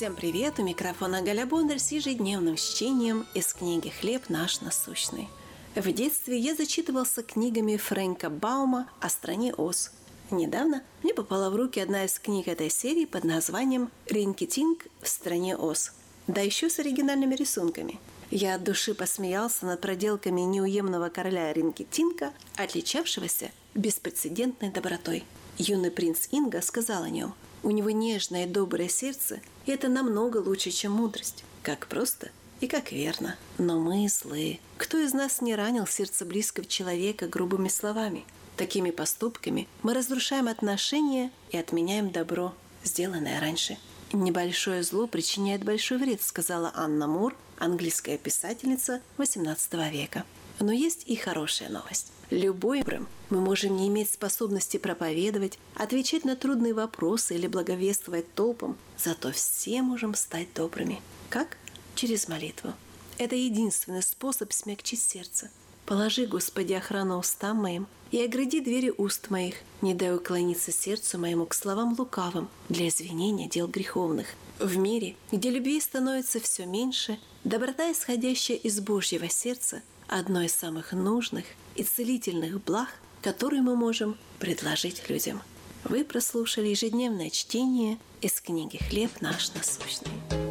Всем привет! У микрофона Галя Бондарь с ежедневным чтением из книги «Хлеб наш насущный». В детстве я зачитывался книгами Фрэнка Баума о стране Оз. Недавно мне попала в руки одна из книг этой серии под названием «Ринкетинг в стране Оз», да еще с оригинальными рисунками. Я от души посмеялся над проделками неуемного короля Ринкетинка, отличавшегося беспрецедентной добротой. Юный принц Инга сказал о нем, у него нежное и доброе сердце, и это намного лучше, чем мудрость. Как просто и как верно. Но мы злые. Кто из нас не ранил сердце близкого человека грубыми словами? Такими поступками мы разрушаем отношения и отменяем добро, сделанное раньше. «Небольшое зло причиняет большой вред», сказала Анна Мур, английская писательница XVIII века. Но есть и хорошая новость. Любой добрым мы можем не иметь способности проповедовать, отвечать на трудные вопросы или благовествовать толпам, зато все можем стать добрыми. Как? Через молитву. Это единственный способ смягчить сердце. Положи, Господи, охрану устам моим и огради двери уст моих, не дай уклониться сердцу моему к словам лукавым для извинения дел греховных. В мире, где любви становится все меньше, доброта, исходящая из Божьего сердца, одно из самых нужных и целительных благ, которые мы можем предложить людям. Вы прослушали ежедневное чтение из книги «Хлеб наш насущный».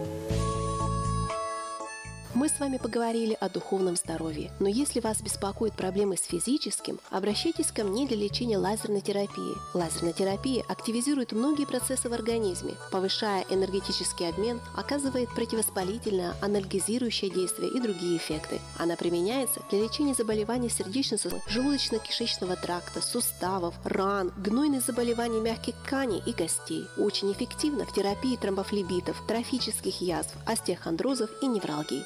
Мы с вами поговорили о духовном здоровье, но если вас беспокоят проблемы с физическим, обращайтесь ко мне для лечения лазерной терапии. Лазерная терапия активизирует многие процессы в организме, повышая энергетический обмен, оказывает противовоспалительное, анальгезирующее действие и другие эффекты. Она применяется для лечения заболеваний сердечно-сосудистой, желудочно-кишечного тракта, суставов, ран, гнойных заболеваний мягких тканей и костей. Очень эффективно в терапии тромбофлебитов, трофических язв, остеохондрозов и невралгии.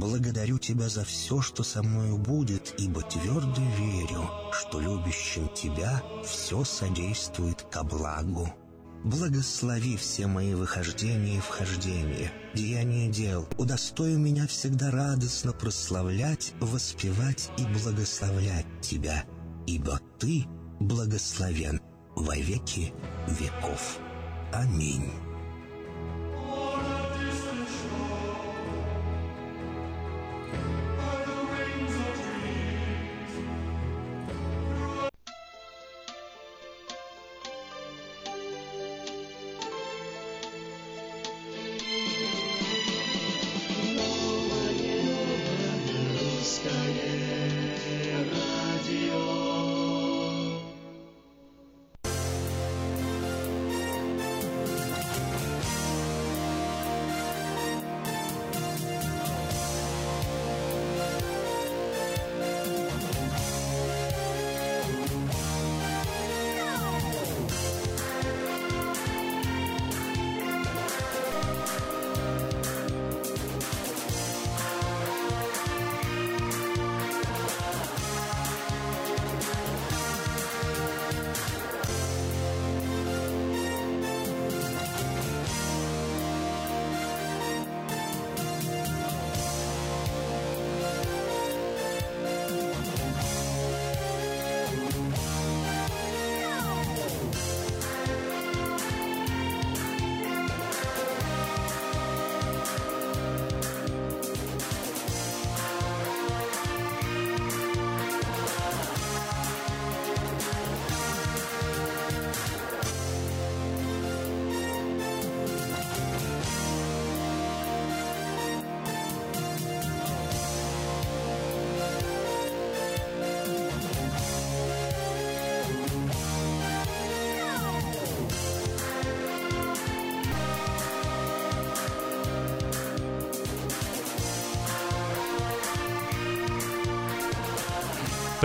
Благодарю Тебя за все, что со мною будет, ибо твердо верю, что любящим Тебя все содействует ко благу. Благослови все мои выхождения и вхождения, деяния дел. Удостой меня всегда радостно прославлять, воспевать и благословлять Тебя, ибо Ты благословен во веки веков. Аминь.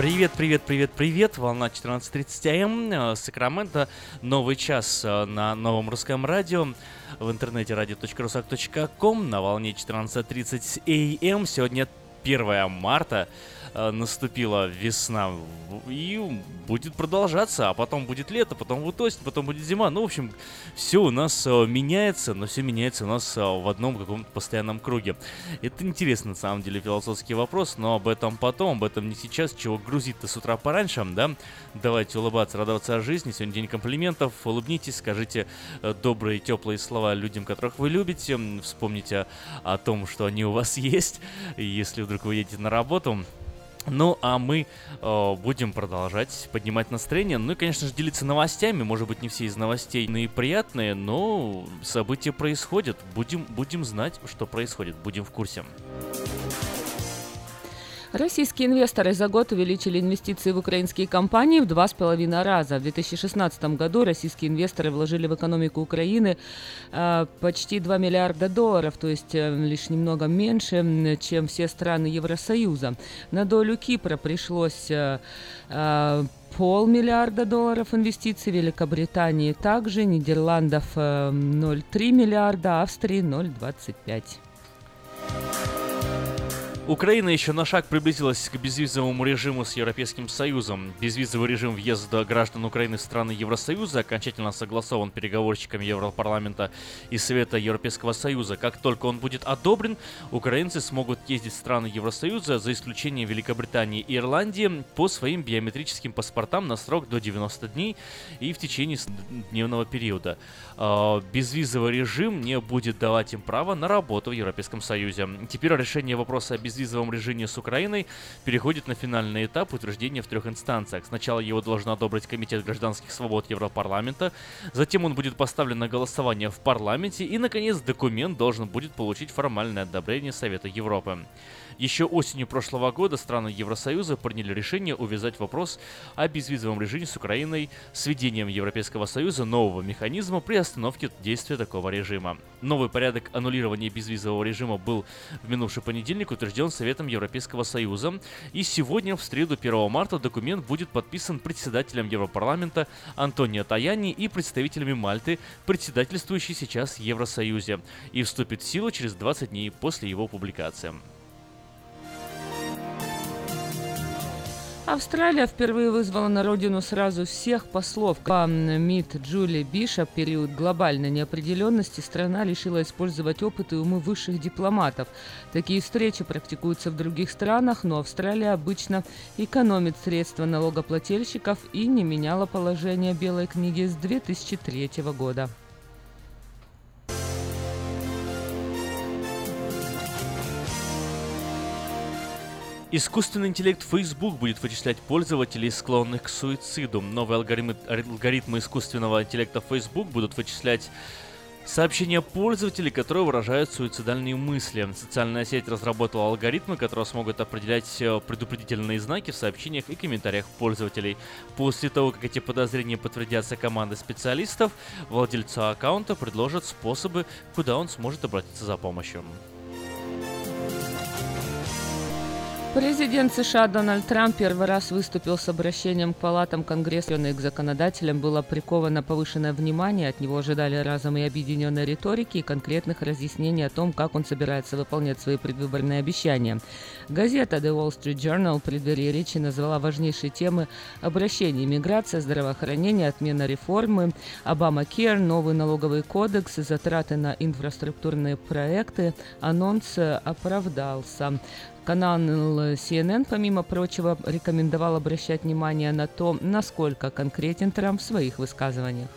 Привет, привет, привет, привет. Волна 14.30 АМ. э, Сакраменто. Новый час э, на новом русском радио. В интернете radio.rusak.com на волне 14.30 АМ. Сегодня 1 марта. Э, Наступила весна и будет продолжаться, а потом будет лето, потом будет осень, потом будет зима. Ну, в общем, все у нас э, меняется, но все меняется у нас э, в одном каком-то постоянном круге. Это интересно, на самом деле, философский вопрос, но об этом потом, об этом не сейчас, чего грузить-то с утра пораньше, да? Давайте улыбаться, радоваться о жизни. Сегодня день комплиментов. Улыбнитесь, скажите добрые, теплые слова людям, которых вы любите. Вспомните о том, что они у вас есть, если вдруг вы едете на работу. Ну, а мы э, будем продолжать поднимать настроение. Ну и, конечно же, делиться новостями. Может быть, не все из новостей наиприятные, но события происходят. Будем, будем знать, что происходит. Будем в курсе. Российские инвесторы за год увеличили инвестиции в украинские компании в два с половиной раза. В 2016 году российские инвесторы вложили в экономику Украины э, почти 2 миллиарда долларов, то есть э, лишь немного меньше, чем все страны Евросоюза. На долю Кипра пришлось э, полмиллиарда долларов инвестиций, Великобритании также, Нидерландов э, 0,3 миллиарда, Австрии 0,25. Украина еще на шаг приблизилась к безвизовому режиму с Европейским Союзом. Безвизовый режим въезда граждан Украины в страны Евросоюза окончательно согласован переговорщиками Европарламента и Совета Европейского Союза. Как только он будет одобрен, украинцы смогут ездить в страны Евросоюза, за исключением Великобритании и Ирландии, по своим биометрическим паспортам на срок до 90 дней и в течение дневного периода. А, Безвизовый режим не будет давать им право на работу в Европейском Союзе. Теперь решение вопроса о безвизовом режиме с Украиной переходит на финальный этап утверждения в трех инстанциях. Сначала его должен одобрить Комитет гражданских свобод Европарламента, затем он будет поставлен на голосование в парламенте и, наконец, документ должен будет получить формальное одобрение Совета Европы. Еще осенью прошлого года страны Евросоюза приняли решение увязать вопрос о безвизовом режиме с Украиной с введением Европейского Союза нового механизма при остановке действия такого режима. Новый порядок аннулирования безвизового режима был в минувший понедельник утвержден Советом Европейского Союза, и сегодня, в среду 1 марта, документ будет подписан председателем Европарламента Антонио Таяни и представителями Мальты, председательствующей сейчас в Евросоюзе, и вступит в силу через 20 дней после его публикации. Австралия впервые вызвала на родину сразу всех послов. По МИД Джули Бишоп, период глобальной неопределенности страна решила использовать опыт и умы высших дипломатов. Такие встречи практикуются в других странах, но Австралия обычно экономит средства налогоплательщиков и не меняла положение Белой книги с 2003 года. Искусственный интеллект Facebook будет вычислять пользователей, склонных к суициду. Новые алгоритмы, алгоритмы искусственного интеллекта Facebook будут вычислять сообщения пользователей, которые выражают суицидальные мысли. Социальная сеть разработала алгоритмы, которые смогут определять э, предупредительные знаки в сообщениях и комментариях пользователей. После того, как эти подозрения подтвердятся командой специалистов, владельцу аккаунта предложат способы, куда он сможет обратиться за помощью. Президент США Дональд Трамп первый раз выступил с обращением к палатам Конгресса и к законодателям. Было приковано повышенное внимание. От него ожидали разом и объединенной риторики и конкретных разъяснений о том, как он собирается выполнять свои предвыборные обещания. Газета The Wall Street Journal в преддверии речи назвала важнейшие темы обращения миграция, здравоохранение, отмена реформы, Обама Кер, новый налоговый кодекс, затраты на инфраструктурные проекты. Анонс оправдался. Канал CNN, помимо прочего, рекомендовал обращать внимание на то, насколько конкретен Трамп в своих высказываниях.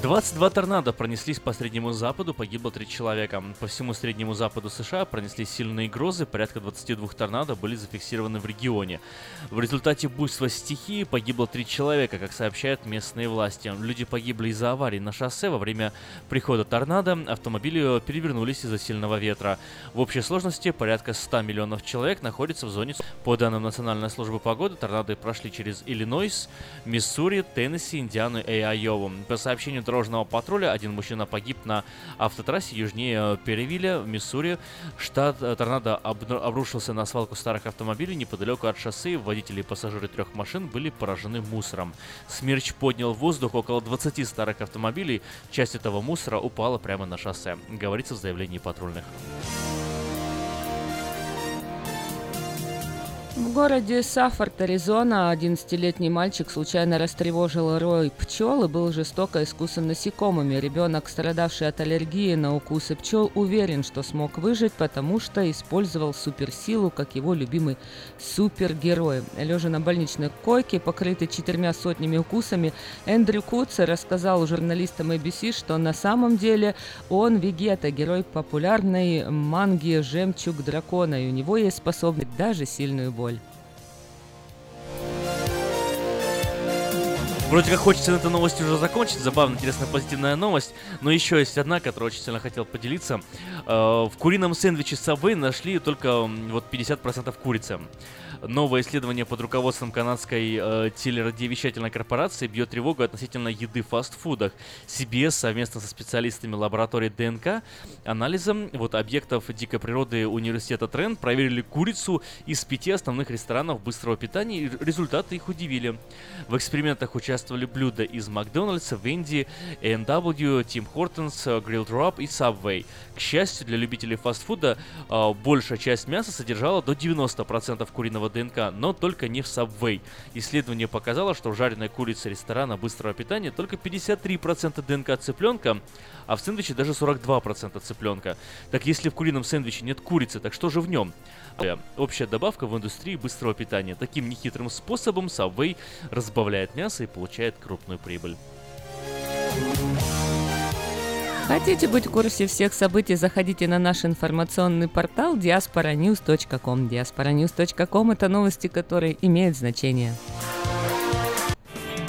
22 торнадо пронеслись по Среднему Западу, погибло 3 человека. По всему Среднему Западу США пронеслись сильные грозы, порядка 22 торнадо были зафиксированы в регионе. В результате буйства стихии погибло 3 человека, как сообщают местные власти. Люди погибли из-за аварий на шоссе во время прихода торнадо, автомобили перевернулись из-за сильного ветра. В общей сложности порядка 100 миллионов человек находятся в зоне. По данным Национальной службы погоды, торнадо прошли через Иллинойс, Миссури, Теннесси, Индиану и Айову. По сообщению железнодорожного патруля. Один мужчина погиб на автотрассе южнее э, Перевиля, в Миссури. Штат э, торнадо обрушился на свалку старых автомобилей неподалеку от шоссе. Водители и пассажиры трех машин были поражены мусором. Смерч поднял в воздух около 20 старых автомобилей. Часть этого мусора упала прямо на шоссе, говорится в заявлении патрульных. В городе Саффорд, Аризона, 11-летний мальчик случайно растревожил рой пчел и был жестоко искусан насекомыми. Ребенок, страдавший от аллергии на укусы пчел, уверен, что смог выжить, потому что использовал суперсилу, как его любимый супергерой. Лежа на больничной койке, покрытый четырьмя сотнями укусами, Эндрю Куцер рассказал журналистам ABC, что на самом деле он Вегета, герой популярной манги «Жемчуг дракона», и у него есть способность даже сильную боль. Вроде как хочется на этой новости уже закончить. Забавная, интересная, позитивная новость. Но еще есть одна, которую очень сильно хотел поделиться. Э, В курином сэндвиче Subway нашли только вот 50% курицы. Новое исследование под руководством канадской э, телерадиовещательной корпорации бьет тревогу относительно еды в фастфудах. CBS совместно со специалистами лаборатории ДНК анализом вот объектов дикой природы университета Тренд проверили курицу из пяти основных ресторанов быстрого питания, и результаты их удивили. В экспериментах участвовали блюда из Макдональдса, Венди, A&W, Tim Hortons, Grilled Rub и Subway. К счастью, для любителей фастфуда а, большая часть мяса содержала до 90% куриного ДНК, но только не в Subway. Исследование показало, что в жареной курице ресторана быстрого питания только 53% ДНК цыпленка, а в сэндвиче даже 42% цыпленка. Так если в курином сэндвиче нет курицы, так что же в нем? Э, Общая добавка в индустрии быстрого питания. Таким нехитрым способом Subway разбавляет мясо и получает крупную прибыль. Хотите быть в курсе всех событий, заходите на наш информационный портал diasporanews.com. diasporanews.com – это новости, которые имеют значение.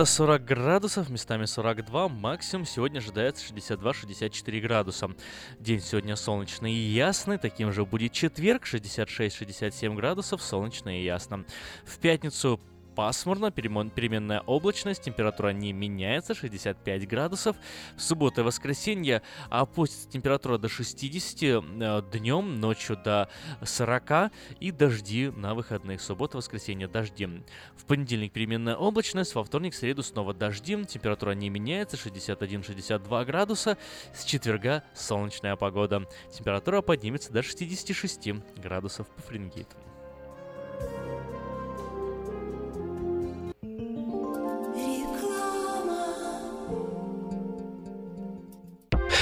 Это 40 градусов, местами 42, максимум сегодня ожидается 62-64 градуса. День сегодня солнечный и ясный, таким же будет четверг, 66-67 градусов, солнечно и ясно. В пятницу пасмурно, переменная облачность, температура не меняется, 65 градусов. В субботу и воскресенье опустится температура до 60, днем, ночью до 40 и дожди на выходных. Суббота, воскресенье, дожди. В понедельник переменная облачность, во вторник, среду снова дожди, температура не меняется, 61-62 градуса. С четверга солнечная погода. Температура поднимется до 66 градусов по Фаренгейту.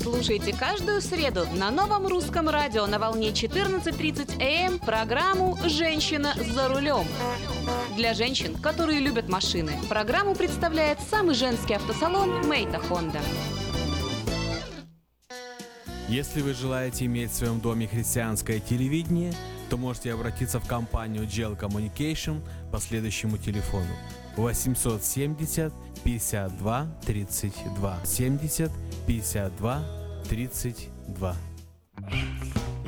Слушайте каждую среду на новом русском радио на волне 14.30 АМ программу «Женщина за рулем». Для женщин, которые любят машины, программу представляет самый женский автосалон «Мейта Хонда». Если вы желаете иметь в своем доме христианское телевидение, то можете обратиться в компанию Gel Communication по следующему телефону 870 52 32 70 52 32.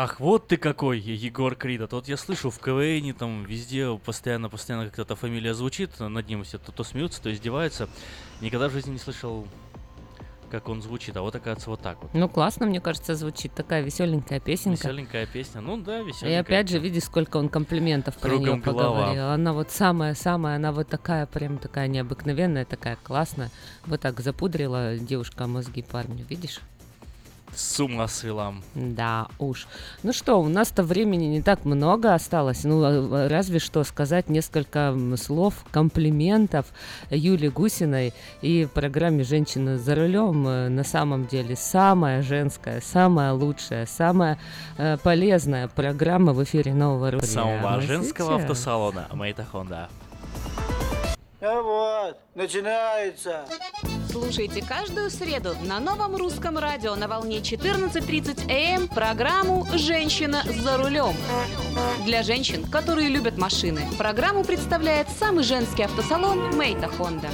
Ах, вот ты какой, Егор Крид. А то вот я слышу в КВН, там везде постоянно-постоянно как-то эта фамилия звучит, над ним все то, то смеются, то издеваются. Никогда в жизни не слышал, как он звучит, а вот оказывается вот так вот. Ну, классно, мне кажется, звучит. Такая веселенькая песенка. Веселенькая песня. Ну да, И веселенькая. опять же, видишь, сколько он комплиментов про нее голова. поговорил. Она вот самая-самая, она вот такая, прям такая необыкновенная, такая классная. Вот так запудрила девушка мозги парню, видишь? С ума свела. Да уж. Ну что, у нас-то времени не так много осталось. Ну, а, разве что сказать несколько слов, комплиментов Юлии Гусиной и программе «Женщина за рулем». э, На самом деле самая женская, самая лучшая, самая э, полезная программа в эфире Нового Русского. Самого женского автосалона Мейта Хонда. А вот, начинается. Слушайте каждую среду на новом русском радио на волне 14.30 АМ программу «Женщина за рулем». Для женщин, которые любят машины, программу представляет самый женский автосалон Мейта Хонда.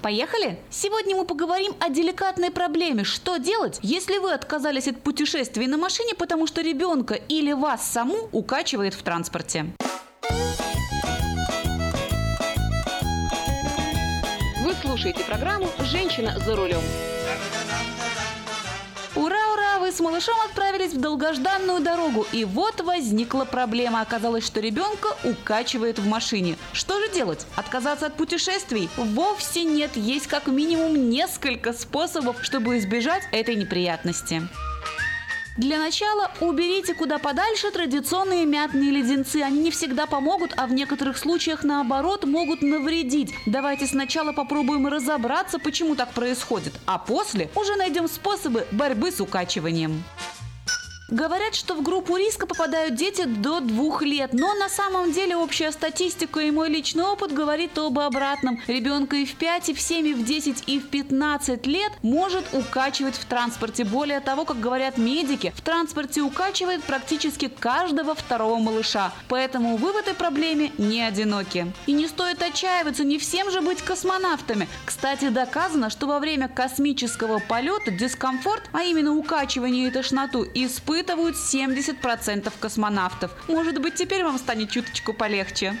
Поехали? Сегодня мы поговорим о деликатной проблеме. Что делать, если вы отказались от путешествий на машине, потому что ребенка или вас саму укачивает в транспорте? Слушаете программу «Женщина за рулем». Ура, ура! Вы с малышом отправились в долгожданную дорогу. И вот возникла проблема. Оказалось, что ребенка укачивает в машине. Что же делать? Отказаться от путешествий? Вовсе нет. Есть как минимум несколько способов, чтобы избежать этой неприятности. Для начала уберите куда подальше традиционные мятные леденцы. Они не всегда помогут, а в некоторых случаях наоборот могут навредить. Давайте сначала попробуем разобраться, почему так происходит, а после уже найдем способы борьбы с укачиванием. Говорят, что в группу риска попадают дети до двух лет, но на самом деле общая статистика и мой личный опыт говорит об обратном. Ребенка и в 5, и в 7, и в 10, и в 15 лет может укачивать в транспорте. Более того, как говорят медики, в транспорте укачивает практически каждого второго малыша. Поэтому вы в этой проблеме не одиноки. И не стоит отчаиваться, не всем же быть космонавтами. Кстати, доказано, что во время космического полета дискомфорт, а именно укачивание и тошноту, испытывают 70% космонавтов. Может быть, теперь вам станет чуточку полегче.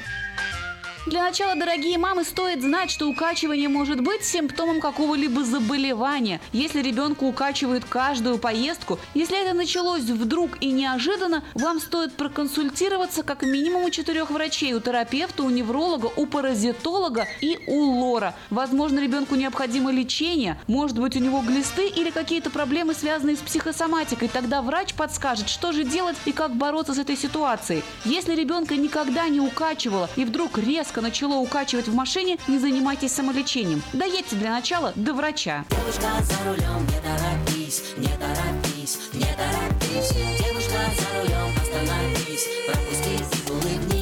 Для начала, дорогие мамы, стоит знать, что укачивание может быть симптомом какого-либо заболевания. Если ребенка укачивают каждую поездку, если это началось вдруг и неожиданно, вам стоит проконсультироваться как минимум у четырех врачей, у терапевта, у невролога, у паразитолога и у лора. Возможно, ребенку необходимо лечение, может быть, у него глисты или какие-то проблемы, связанные с психосоматикой. Тогда врач подскажет, что же делать и как бороться с этой ситуацией. Если ребенка никогда не укачивало и вдруг резко начало укачивать в машине, не занимайтесь самолечением. Доедьте для начала до врача. Девушка за рулем, не торопись, не торопись, не торопись. Девушка за рулем, остановись, пропусти и улыбнись.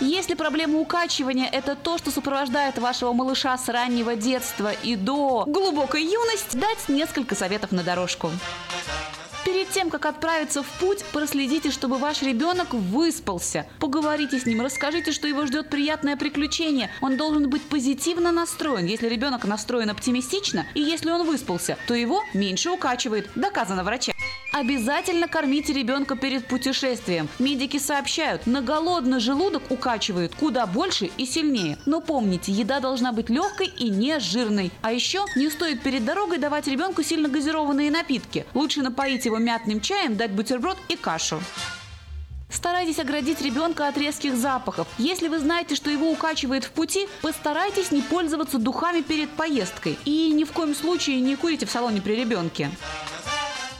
Если проблема укачивания – это то, что сопровождает вашего малыша с раннего детства и до глубокой юности, дать несколько советов на дорожку. Перед тем, как отправиться в путь, проследите, чтобы ваш ребенок выспался. Поговорите с ним, расскажите, что его ждет приятное приключение. Он должен быть позитивно настроен. Если ребенок настроен оптимистично, и если он выспался, то его меньше укачивает. Доказано врачами. Обязательно кормите ребенка перед путешествием. Медики сообщают, на голодный желудок укачивают куда больше и сильнее. Но помните, еда должна быть легкой и не жирной. А еще не стоит перед дорогой давать ребенку сильно газированные напитки. Лучше напоить его мятным чаем, дать бутерброд и кашу. Старайтесь оградить ребенка от резких запахов. Если вы знаете, что его укачивает в пути, постарайтесь не пользоваться духами перед поездкой. И ни в коем случае не курите в салоне при ребенке.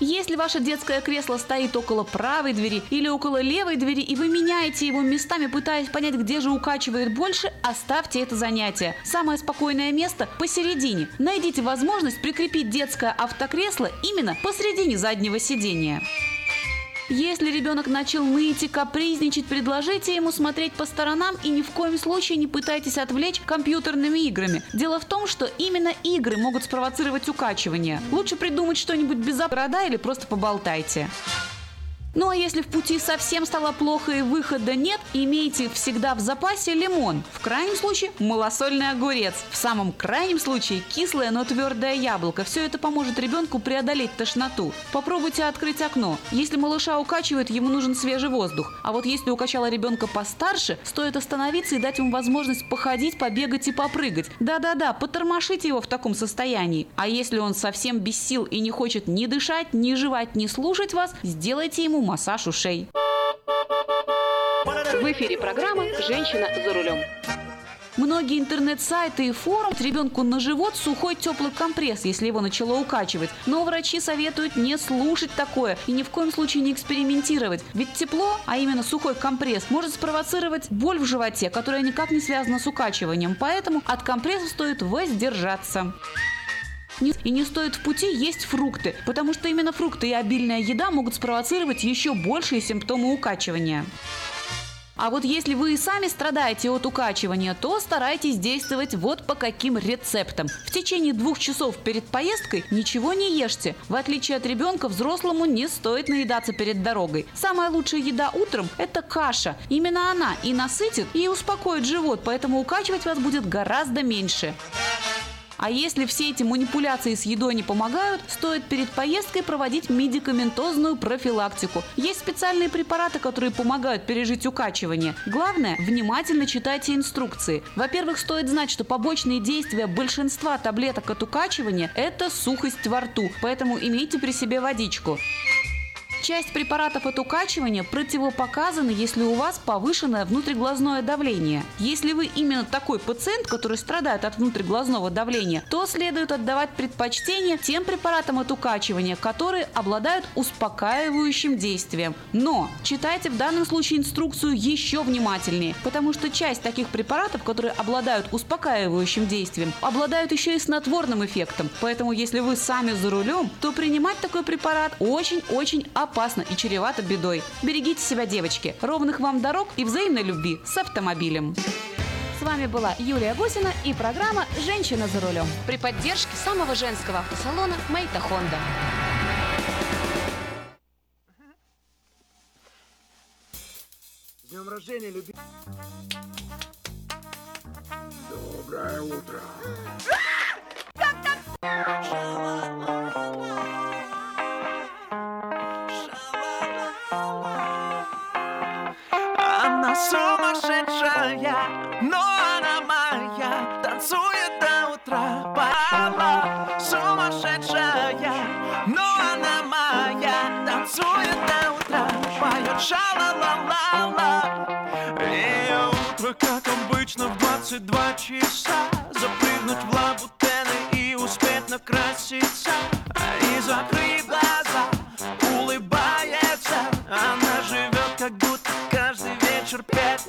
Если ваше детское кресло стоит около правой двери или около левой двери, и вы меняете его местами, пытаясь понять, где же укачивает больше, оставьте это занятие. Самое спокойное место посередине. Найдите возможность прикрепить детское автокресло именно посередине заднего сидения. Если ребенок начал ныть и капризничать, предложите ему смотреть по сторонам и ни в коем случае не пытайтесь отвлечь компьютерными играми. Дело в том, что именно игры могут спровоцировать укачивание. Лучше придумать что-нибудь без борода или просто поболтайте. Ну а если в пути совсем стало плохо и выхода нет, имейте всегда в запасе лимон. В крайнем случае малосольный огурец. В самом крайнем случае кислое, но твердое яблоко. Все это поможет ребенку преодолеть тошноту. Попробуйте открыть окно. Если малыша укачивает, ему нужен свежий воздух. А вот если укачала ребенка постарше, стоит остановиться и дать ему возможность походить, побегать и попрыгать. Да-да-да, потормошите его в таком состоянии. А если он совсем без сил и не хочет ни дышать, ни жевать, ни слушать вас, сделайте ему массаж ушей. В эфире программа «Женщина за рулем». Многие интернет-сайты и форум ребенку на живот сухой теплый компресс, если его начало укачивать. Но врачи советуют не слушать такое и ни в коем случае не экспериментировать. Ведь тепло, а именно сухой компресс, может спровоцировать боль в животе, которая никак не связана с укачиванием. Поэтому от компресса стоит воздержаться. И не стоит в пути есть фрукты, потому что именно фрукты и обильная еда могут спровоцировать еще большие симптомы укачивания. А вот если вы и сами страдаете от укачивания, то старайтесь действовать вот по каким рецептам. В течение двух часов перед поездкой ничего не ешьте. В отличие от ребенка, взрослому не стоит наедаться перед дорогой. Самая лучшая еда утром – это каша. Именно она и насытит, и успокоит живот, поэтому укачивать вас будет гораздо меньше. А если все эти манипуляции с едой не помогают, стоит перед поездкой проводить медикаментозную профилактику. Есть специальные препараты, которые помогают пережить укачивание. Главное, внимательно читайте инструкции. Во-первых, стоит знать, что побочные действия большинства таблеток от укачивания – это сухость во рту, поэтому имейте при себе водичку. Часть препаратов от укачивания противопоказаны, если у вас повышенное внутриглазное давление. Если вы именно такой пациент, который страдает от внутриглазного давления, то следует отдавать предпочтение тем препаратам от укачивания, которые обладают успокаивающим действием. Но читайте в данном случае инструкцию еще внимательнее, потому что часть таких препаратов, которые обладают успокаивающим действием, обладают еще и снотворным эффектом. Поэтому если вы сами за рулем, то принимать такой препарат очень-очень опасно и чревато бедой. Берегите себя, девочки. Ровных вам дорог и взаимной любви с автомобилем. С вами была Юлия Гусина и программа «Женщина за рулем». При поддержке самого женского автосалона Мейта Хонда. С днем рождения, люби... Доброе утро. Сумасшедшая, но она моя. Танцует до утра, пала Сумасшедшая, но она моя. Танцует до утра, поет ша-ла-ла-ла-ла. Ее утро, как обычно, в 22 часа. Запрыгнуть в лабутены и успеть накраситься. И закрыть глаза, улыбается. Она живет,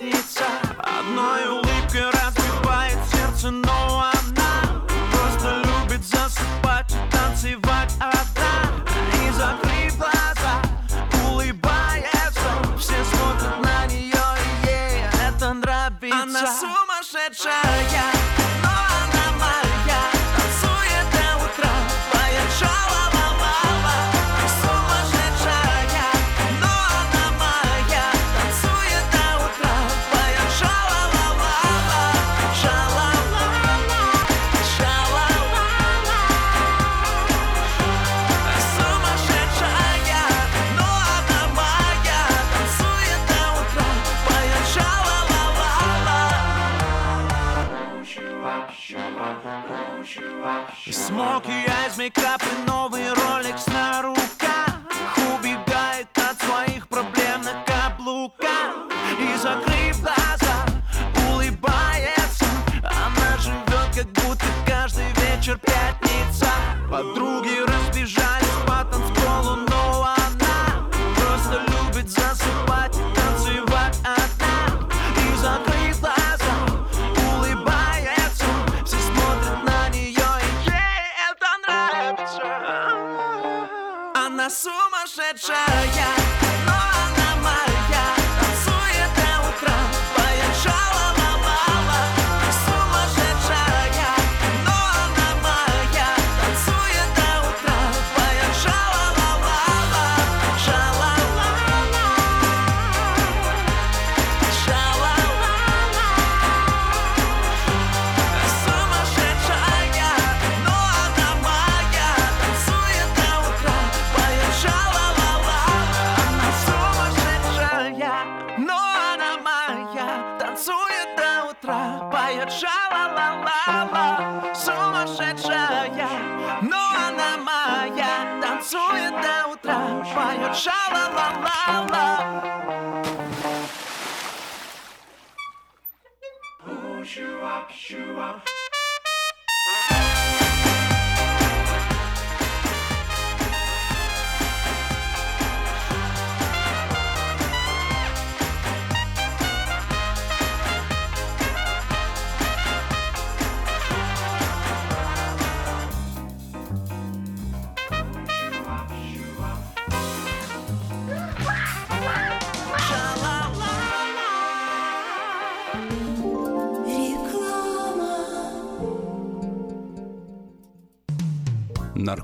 пятница Одной улыбкой разбивает сердце, но она Просто любит засыпать и танцевать smoky eyes make up bunlar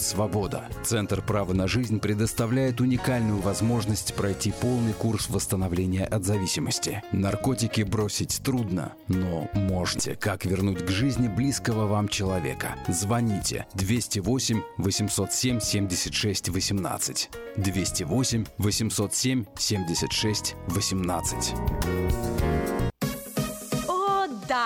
свобода. Центр права на жизнь предоставляет уникальную возможность пройти полный курс восстановления от зависимости. Наркотики бросить трудно, но можете. Как вернуть к жизни близкого вам человека? Звоните 208 807 76 18. 208 807 76 18. О, да!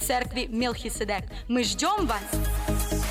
церкви Мелхиседек. Мы ждем вас!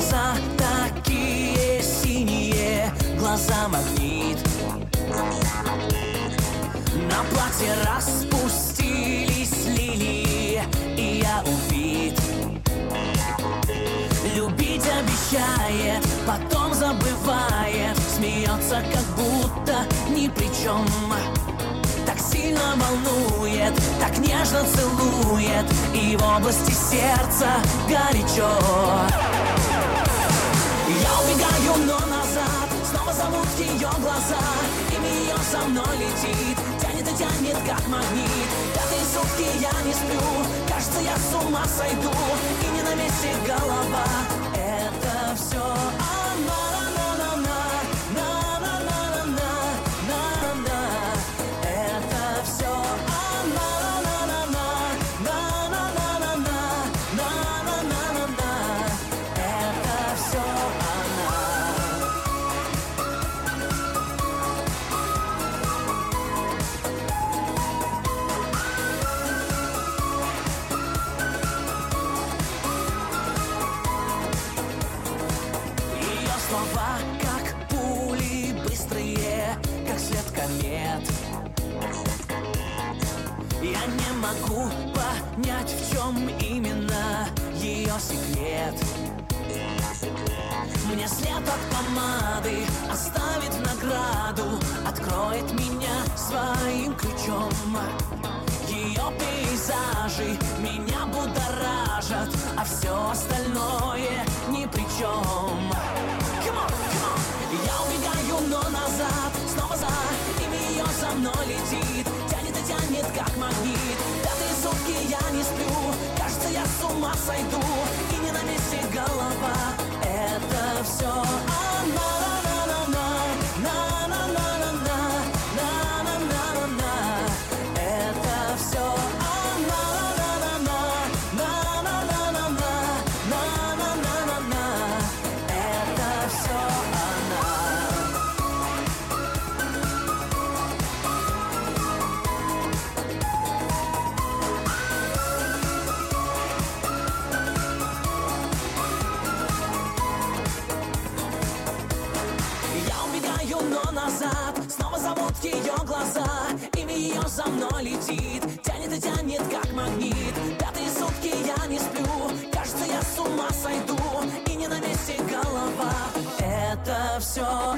Глаза такие синие, глаза магнит. На платье распустились лилии, и я убит обещает, потом забывает Смеется, как будто ни при чем так сильно волнует, так нежно целует И в области сердца горячо. Я убегаю, но назад Снова зовут ее глаза Имя ее со мной летит Тянет и тянет, как магнит. Пятые сутки я не сплю Кажется, я с ума сойду И не на месте голова помады оставит награду Откроет меня своим ключом. Ее пейзажи меня будоражат А все остальное ни при чем Come on, come on. Я убегаю, но назад, снова за Имя ее за мной летит Тянет и тянет, как магнит. Пятые сутки я не сплю Кажется, я с ума сойду И не на месте голова Это все она глаза Имя ее за мной летит. Тянет и тянет, как магнит. Пятые сутки я не сплю. Кажется, я с ума сойду. И не на месте голова. Это все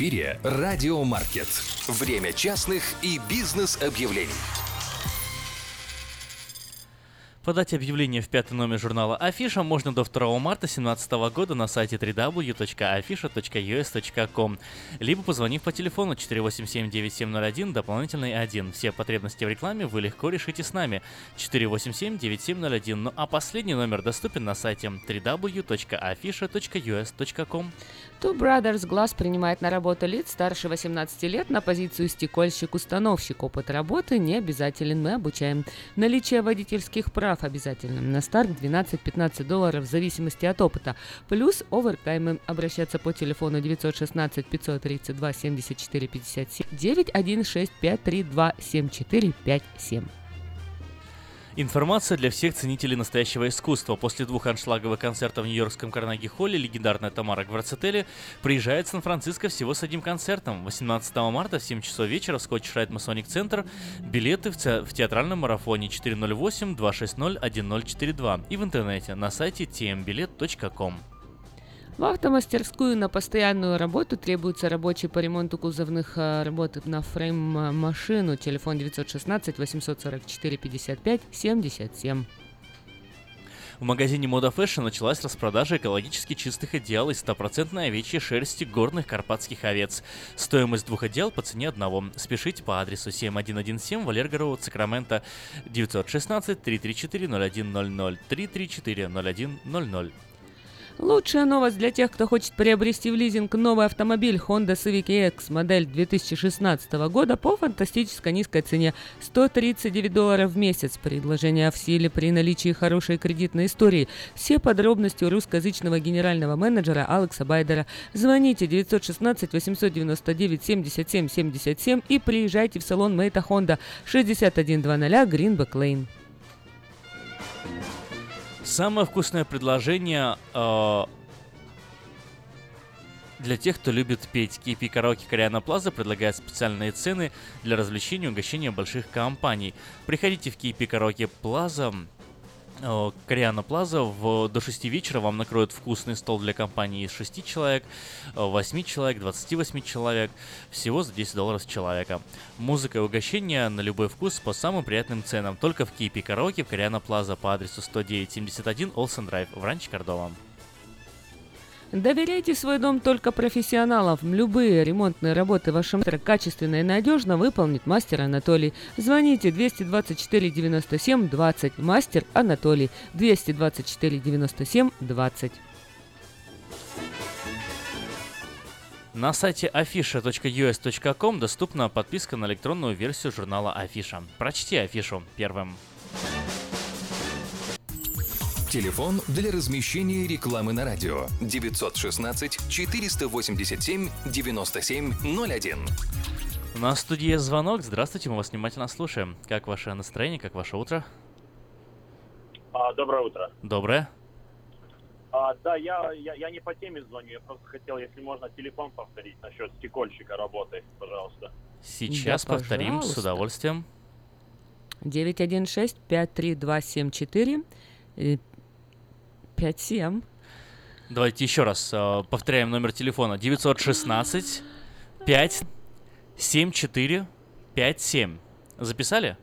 эфире Радио Маркет. Время частных и бизнес-объявлений. Подать объявление в пятый номер журнала Афиша можно до 2 марта 2017 года на сайте www.afisha.us.com либо позвонив по телефону 487-9701 дополнительный 1. Все потребности в рекламе вы легко решите с нами 487-9701. Ну а последний номер доступен на сайте www.afisha.us.com Two Brothers Glass принимает на работу лиц старше 18 лет на позицию стекольщик-установщик. Опыт работы не обязателен, мы обучаем. Наличие водительских прав обязательно. На старт 12-15 долларов в зависимости от опыта. Плюс овертаймы. Обращаться по телефону 916 532 74 57 916 532 74 57. Информация для всех ценителей настоящего искусства. После двух аншлаговых концертов в Нью-Йоркском Карнеги-холле легендарная Тамара Гварцетели приезжает в Сан-Франциско всего с одним концертом. 18 марта в 7 часов вечера в Scotch Rite Masonic Center билеты в, те- в театральном марафоне 408-260-1042 и в интернете на сайте tmbilet.com. В автомастерскую на постоянную работу требуется рабочий по ремонту кузовных э, работ на фрейм-машину. Телефон 916 844 55 77. В магазине Moda Fashion началась распродажа экологически чистых одеял из стопроцентной овечьей шерсти горных карпатских овец. Стоимость двух одеял по цене одного. Спешите по адресу 7117 Валерго Роуд, Сакраменто 916 334 0100 334 0100. Лучшая новость для тех, кто хочет приобрести в лизинг новый автомобиль Honda Civic EX модель 2016 года по фантастически низкой цене 139 долларов в месяц. Предложение в силе при наличии хорошей кредитной истории. Все подробности у русскоязычного генерального менеджера Алекса Байдера. Звоните 916 899 77 77 и приезжайте в салон Мейта Honda 6100 Greenback Lane. Самое вкусное предложение э, для тех, кто любит петь. KP Караоке Кориана Плаза предлагает специальные цены для развлечения и угощения больших компаний. Приходите в KP Караоке Плаза Кориана Плаза в, до 6 вечера вам накроют вкусный стол для компании из 6 человек, э, 8 человек, 28 человек, всего за 10 долларов с человека. Музыка и угощения на любой вкус по самым приятным ценам, только в Кипи Караоке в Кориана Плаза по адресу 10971 Олсен Драйв в Ранче Кордова. Доверяйте свой дом только профессионалам. Любые ремонтные работы в вашем метро качественно и надежно выполнит мастер Анатолий. Звоните 224 97 20. Мастер Анатолий 224 97 20. На сайте afisha.us.com доступна подписка на электронную версию журнала Афиша. Прочти афишу первым. Телефон для размещения рекламы на радио 916 487 9701. У нас в студии есть звонок. Здравствуйте, мы вас внимательно слушаем. Как ваше настроение, как ваше утро? А, доброе утро. Доброе. А, да, я, я, я не по теме звоню, я просто хотел, если можно, телефон повторить насчет стекольщика работы, пожалуйста. Сейчас Да, повторим с пожалуйста. удовольствием. 916-53274 э, 57. Давайте еще раз э, повторяем номер телефона. 916 5 74 57. Записали?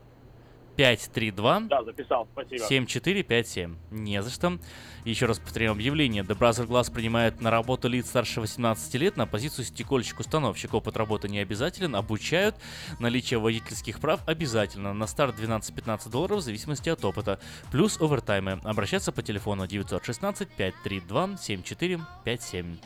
532 Да, записал, спасибо. 7457. Не за что. Еще раз повторяем объявление. The Brother Glass принимает на работу лиц старше 18 лет на позицию стекольщик-установщик. Опыт работы не обязателен. Обучают. Наличие водительских прав обязательно. На старт 12-15 долларов в зависимости от опыта. Плюс овертаймы. Обращаться по телефону 916 532 7457.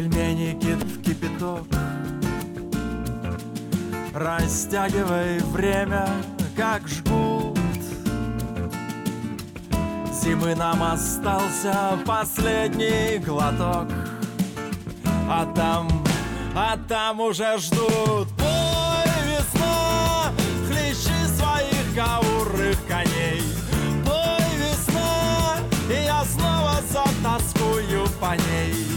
Пельмени кид в кипяток. Растягивай время, как жгут. Зимы нам остался последний глоток. А там, а там уже ждут. Пой, весна, хлещи своих каурых коней. Пой, весна, и я снова затаскую по ней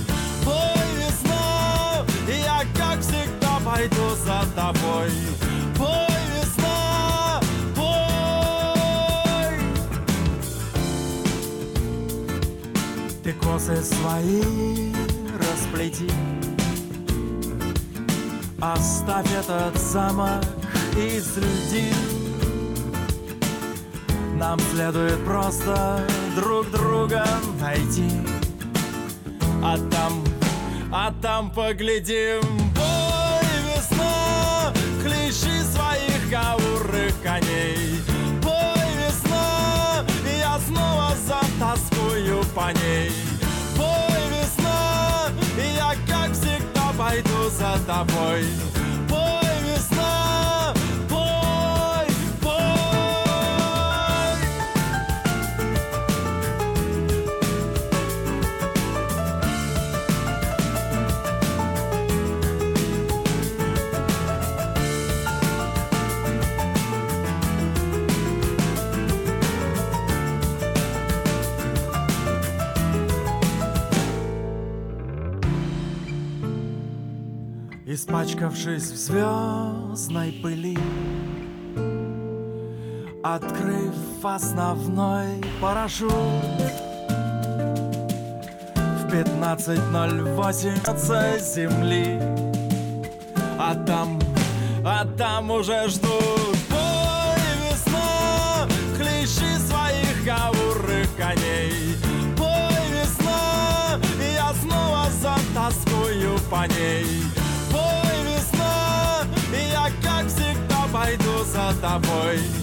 пойду за тобой. Пой, весна, пой Ты косы свои расплети. Оставь этот замок из льдин Нам следует просто друг друга найти А там, а там поглядим каурых коней. Бой, весна, я снова затаскую по ней. Бой, весна, я как всегда пойду за тобой. Бой, весна, Испачкавшись в звездной пыли Открыв основной парашют В 15.08 от земли. А там, а там уже ждут Бой, весна, хлещи своих каурых коней. Бой, весна, я снова затаскую по ней пойду за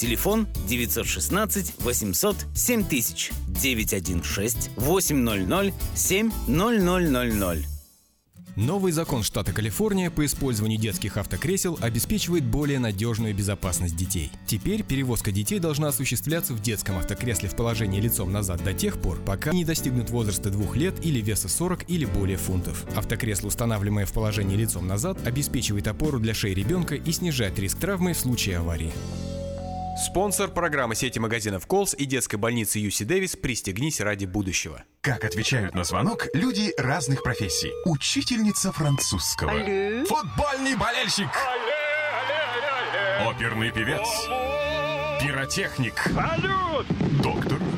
Телефон 916 800 7000 916 800 7000. Новый закон штата Калифорния по использованию детских автокресел обеспечивает более надежную безопасность детей. Теперь перевозка детей должна осуществляться в детском автокресле в положении лицом назад до тех пор, пока не достигнут возраста двух лет или веса 40 или более фунтов. Автокресло, устанавливаемое в положении лицом назад, обеспечивает опору для шеи ребенка и снижает риск травмы в случае аварии. Спонсор программы сети магазинов Колс и детской больницы Юси Дэвис «Пристегнись ради будущего». Как отвечают на звонок люди разных профессий. Учительница французского. Алле. Футбольный болельщик. Оперный певец. Пиротехник. Салют! Доктор.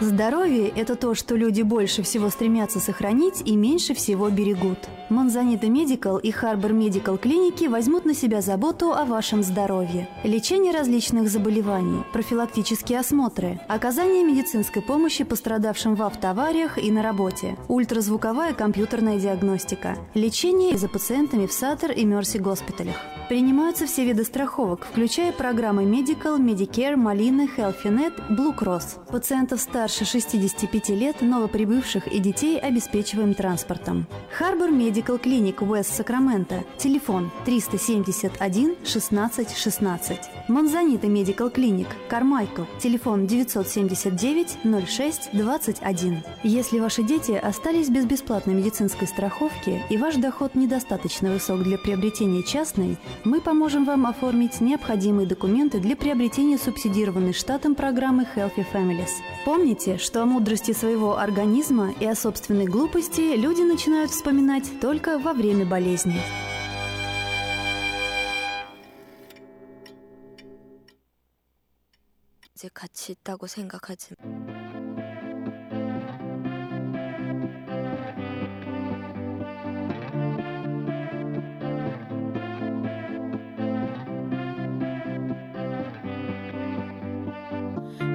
Здоровье – это то, что люди больше всего стремятся сохранить и меньше всего берегут. Монзанита Медикал и Харбор Медикал клиники возьмут на себя заботу о вашем здоровье. Лечение различных заболеваний, профилактические осмотры, оказание медицинской помощи пострадавшим в автоавариях и на работе, ультразвуковая компьютерная диагностика, лечение за пациентами в Саттер и Мерси госпиталях. Принимаются все виды страховок, включая программы Medical, Medicare, Малины, HealthyNet, Blue Cross. Пациентов старше 65 лет, новоприбывших и детей обеспечиваем транспортом. Харбор Medical Clinic West Сакраменто. Телефон 371 16 16. Монзанита Medical Clinic Кармайкл. Телефон 979 06 21. Если ваши дети остались без бесплатной медицинской страховки и ваш доход недостаточно высок для приобретения частной, мы поможем вам оформить необходимые документы для приобретения субсидированной штатом программы Healthy Families. Помните, что о мудрости своего организма и о собственной глупости люди начинают вспоминать только во время болезни. 이제 같이 있다고 생각하지.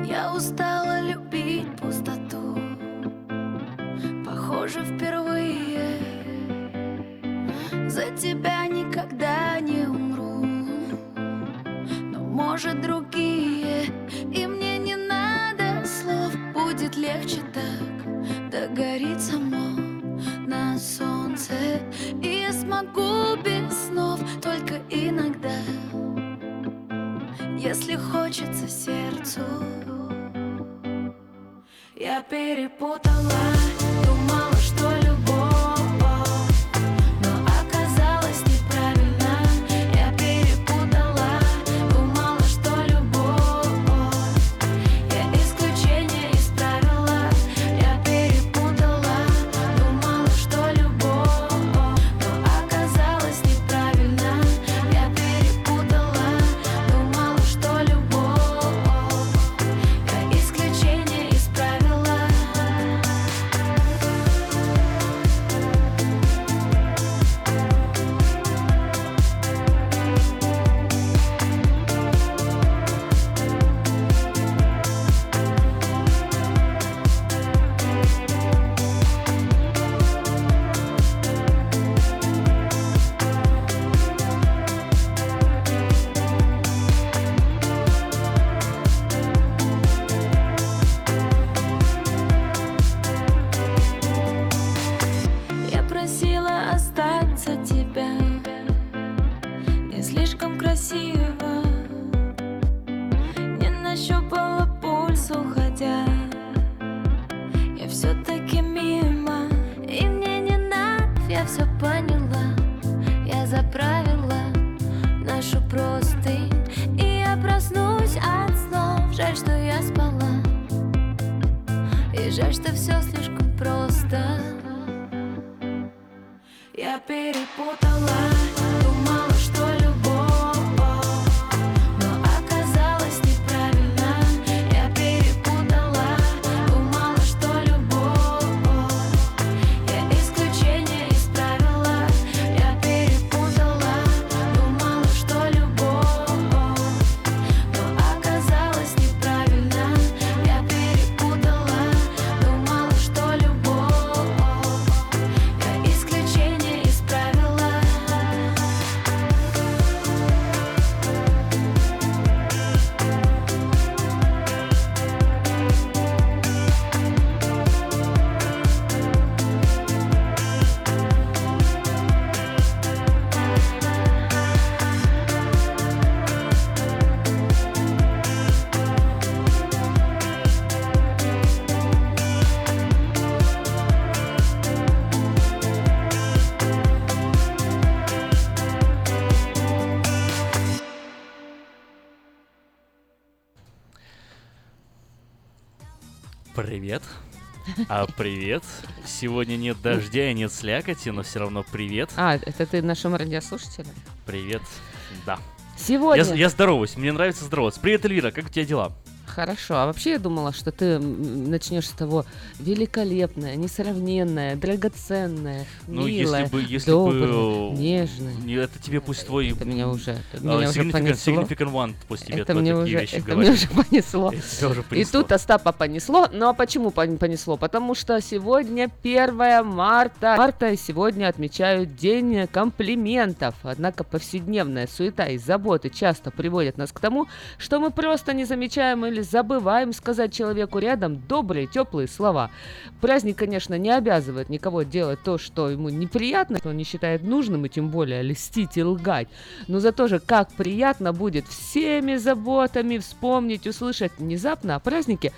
Я устала Похоже, впервые. За тебя никогда не умру. Но может другие И мне не надо слов. Будет легче так Догорит само на солнце. И я смогу без снов Только иногда. Если хочется сердцу я перепутала, А привет. Сегодня нет дождя и нет слякоти, но все равно привет. А, это ты нашим радиослушателям? Привет. Да. Сегодня... Я, я здороваюсь, мне нравится здороваться. Привет, Эльвира, как у тебя дела? Хорошо, а вообще я думала, что ты начнешь с того великолепное, несравненное, драгоценное, Ну, милое, если бы, если доброе, бы... нежное. не, Это тебе пусть твой... Это меня уже, а, меня уже significant, понесло. significant one пусть тебе это мне такие уже, вещи это говорит. мне уже понесло. Это уже И понесло. тут Остапа понесло. Ну а почему пон- понесло? Потому что сегодня 1 марта. Марта и сегодня отмечают День комплиментов. Однако повседневная суета и заботы часто приводят нас к тому, что мы просто не замечаем или забываем сказать человеку рядом добрые, теплые слова. Праздник, конечно, не обязывает никого делать то, что ему неприятно, что он не считает нужным, и тем более льстить и лгать. Но зато же как приятно будет всеми заботами вспомнить, услышать внезапно о празднике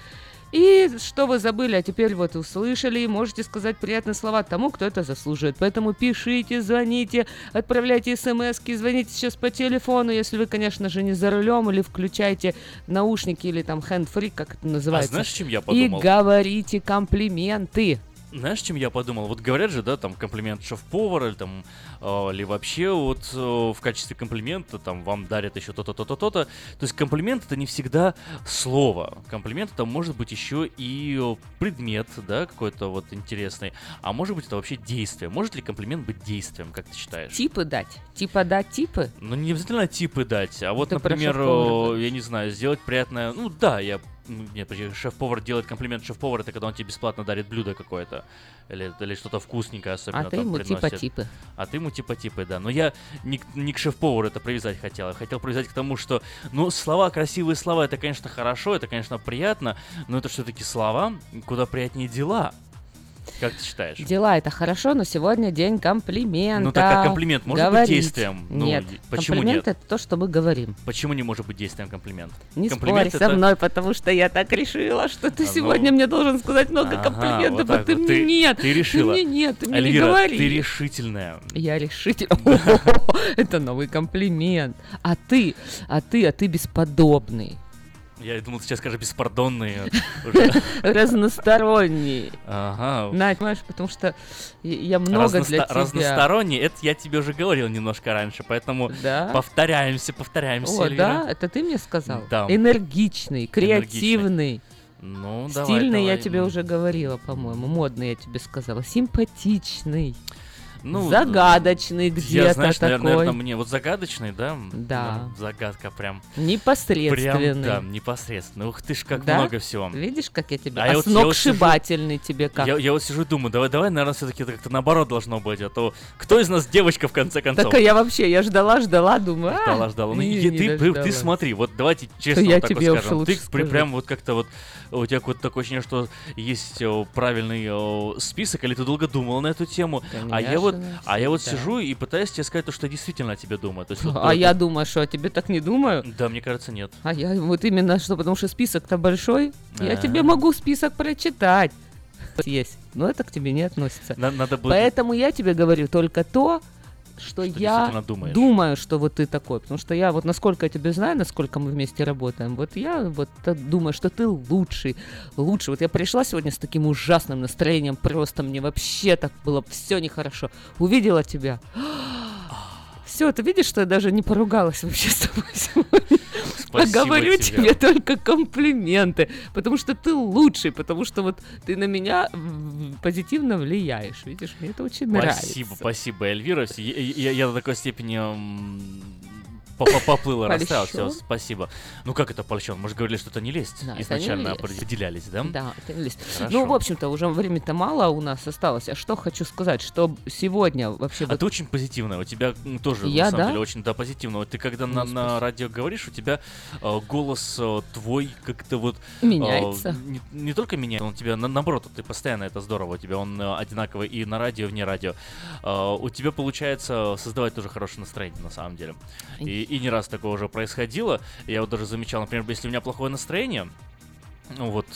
и что вы забыли, а теперь вот услышали, и можете сказать приятные слова тому, кто это заслуживает. Поэтому пишите, звоните, отправляйте смс звоните сейчас по телефону, если вы, конечно же, не за рулем, или включайте наушники, или там hand-free, как это называется. А знаешь, чем я И подумал? говорите комплименты. Знаешь, чем я подумал? Вот говорят же, да, там комплимент шеф-повара, или там, э, или вообще вот э, в качестве комплимента там вам дарят еще то-то, то-то, то-то. То есть комплимент это не всегда слово. Комплимент это может быть еще и предмет, да, какой-то вот интересный. А может быть это вообще действие. Может ли комплимент быть действием, как ты считаешь? Типы дать. Типа дать типы. Ну, не обязательно типы дать, а вот, про например, э, я не знаю, сделать приятное... Ну, да, я... м, Нет, подожди, шеф-повар делает комплимент шеф-повар, это когда он тебе бесплатно дарит блюдо какое-то. Или, или что-то вкусненькое особенно А ты ему приносит. типа-типы. А ты ему типа-типы, да. Но я не, не к шеф-повару это привязать хотел. Я хотел привязать к тому, что, ну, слова, красивые слова, это, конечно, хорошо, это, конечно, приятно, но это все-таки слова, куда приятнее дела. Как ты считаешь? Дела это хорошо, но сегодня день комплимента. Ну, так а комплимент может быть Говорить. действием? Ну, Нет, и- почему комплимент нет? это то, что мы говорим. Почему не может быть действием комплимент? Не комплимент спорь со мной, потому что я так решила, что ты А, ну. сегодня мне должен сказать много Ага, комплиментов, вот а ты вот. мне Ты- нет. ты решила. мне нет, ты мне не Эльвира, говори. ты решительная. Я решитель. Это новый комплимент. А ты, а ты, а ты бесподобный, Я думал, сейчас скажешь беспардонный. уже. разносторонний. Ага. На, понимаешь, потому что я- много для тебя. Разносторонний, это я тебе уже говорил немножко раньше, поэтому повторяемся, повторяемся, О, да? Это ты мне сказал? Да. Энергичный, креативный. Ну, давай, Стильный я тебе уже говорила, по-моему. Модный я тебе сказала. Симпатичный. Ну, загадочный где-то знаешь, такой. наверное, наверное, мне вот загадочный, да? Да. Ну, Загадка прям. Непосредственный. Прям, да, непосредственно. Ух ты ж, как Да? много всего. Видишь, как я тебе... А А, я вот- я вот сногсшибательный тебе как? Я, я вот сижу и думаю, давай, давай, наверное, все-таки это как-то наоборот должно быть, а то кто из нас девочка в конце концов? Так а я вообще, я ждала, ждала, думаю, а, Ждала, ждала. Ну, и ты, ты, ты смотри, вот давайте честно вот так тебе вот скажем. Ты прям вот как-то вот у тебя вот такое ощущение, что есть о, правильный о, список, или ты долго думал на эту тему, а я вот, Конечно, а я вот сижу и пытаюсь тебе сказать то, что я действительно о тебе думаю. То есть, вот, А то- я думаю, что я тебе так не думаю. Да, мне кажется, нет. А я вот именно что, потому что список-то большой. Я А. тебе могу список прочитать. Есть. Но это к тебе не относится. На- надо будет- Поэтому я тебе говорю только то, что, Что я думаешь. думаю, что вот ты такой. Потому что я вот насколько я тебя знаю, насколько мы вместе работаем, вот я вот думаю, что ты лучший, лучший. Вот я пришла сегодня с таким ужасным настроением, просто мне вообще так было все нехорошо. Увидела тебя. Все, ты видишь, что я даже не поругалась вообще с тобой сегодня. А Спасибо говорю тебе. тебе только комплименты, потому что ты лучший, потому что вот ты на меня позитивно влияешь. Видишь, мне это очень нравится. Спасибо, спасибо, Эльвира. Я, я- я до такой степени м, по- по- поплыл и растаял. Все, Польщен? спасибо. Ну как это польщен? Мы же говорили, что это не. Да, это не Изначально лесть. определялись, да? Да, это не лезть. Хорошо. Ну, в общем-то, уже времени-то мало у нас осталось. А что хочу сказать, что сегодня вообще... А вот- ты очень позитивная, у тебя тоже, Я, на самом да? деле, очень, да, позитивно. Вот ты когда на, на радио говоришь, у тебя э, голос э, твой как-то вот... э, Меняется. не, не только меняется, он тебя, на- наоборот, ты постоянно, это здорово, у тебя он э, одинаковый и на радио, и вне радио. Э, у тебя получается создавать тоже хорошее настроение, на самом деле. И, и не раз такое уже происходило. Я вот даже замечал, например, если у меня плохое настроение, ну вот,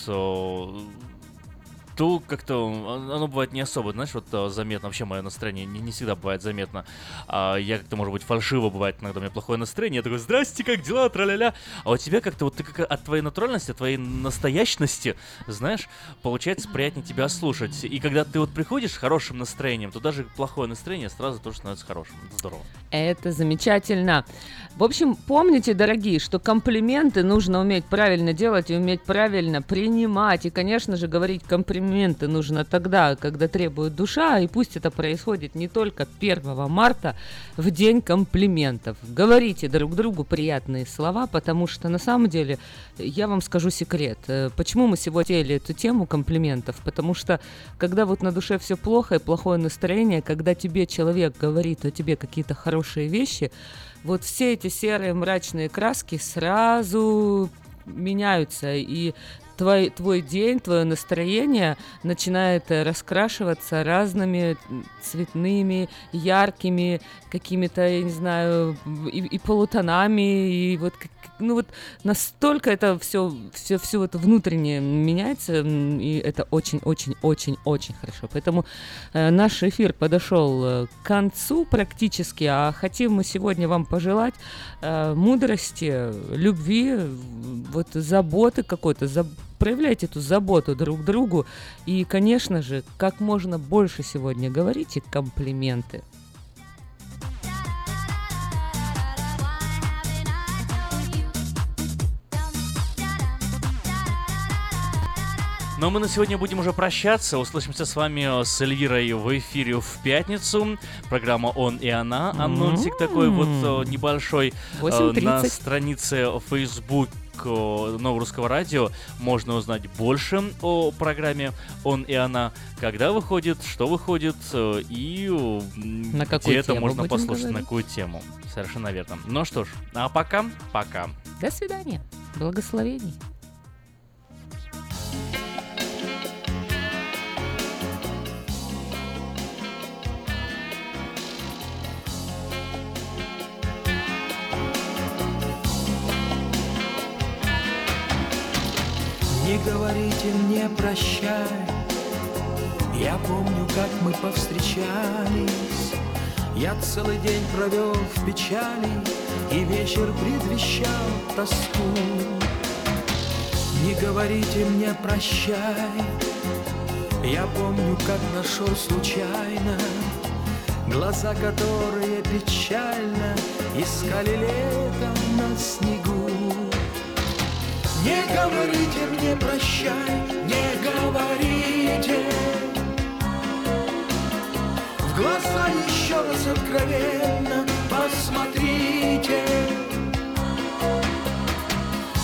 то как-то оно бывает не особо, знаешь, вот э, заметно, вообще мое настроение не, не всегда бывает заметно. А я как-то, может быть, фальшиво бывает иногда, у меня плохое настроение, я такой, здрасте, как дела, тра-ля-ля. А у тебя как-то вот ты как от твоей натуральности, от твоей настоящности, знаешь, получается приятнее тебя слушать. И когда ты вот приходишь с хорошим настроением, то даже плохое настроение сразу тоже становится хорошим. Это здорово. Это замечательно. В общем, помните, дорогие, что комплименты нужно уметь правильно делать и уметь правильно принимать. И, конечно же, говорить комплименты нужно тогда, когда требует душа, и пусть это происходит не только 1 марта, в день комплиментов. Говорите друг другу приятные слова, потому что на самом деле, я вам скажу секрет. Э, Почему мы сегодня хотели эту тему комплиментов? Потому что, когда вот на душе все плохо и плохое настроение, когда тебе человек говорит о тебе какие-то хорошие вещи, вот все эти серые мрачные краски сразу меняются, и твой, твой день, твое настроение начинает э, раскрашиваться разными цветными, яркими, какими-то, я не знаю, и, и полутонами, и вот, ну вот настолько это все, все, все вот внутреннее меняется, и это очень-очень-очень-очень хорошо. Поэтому э, наш эфир подошел э, к концу практически, а хотим мы сегодня вам пожелать э, мудрости, любви, вот заботы какой-то, заб- проявляйте эту заботу друг к другу и, конечно же, как можно больше сегодня говорите комплименты. Но мы на сегодня будем уже прощаться. Услышимся с вами с Эльвирой в эфире в пятницу. Программа «Он и она». Анонсик такой вот э, небольшой э, 8:30. на странице Facebook э, Нового Русского Радио можно узнать больше о программе «Он и она», когда выходит, что выходит и э, м, На какую где это можно послушать, на говорить? какую тему. Совершенно верно. Ну что ж, а пока, пока. До свидания. Благословений. Не говорите мне прощай Я помню, как мы повстречались. Я целый день провел в печали И вечер предвещал тоску. Не говорите мне прощай Я помню, как нашел случайно Глаза, которые печально Искали летом на снегу не говорите мне прощай, не говорите. В глаза еще раз откровенно посмотрите.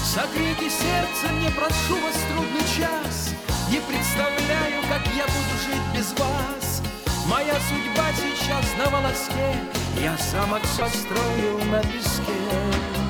Согрейте сердце, не прошу вас трудный час. Не представляю, как я буду жить без вас. Моя судьба сейчас на волоске. Я замок построил на песке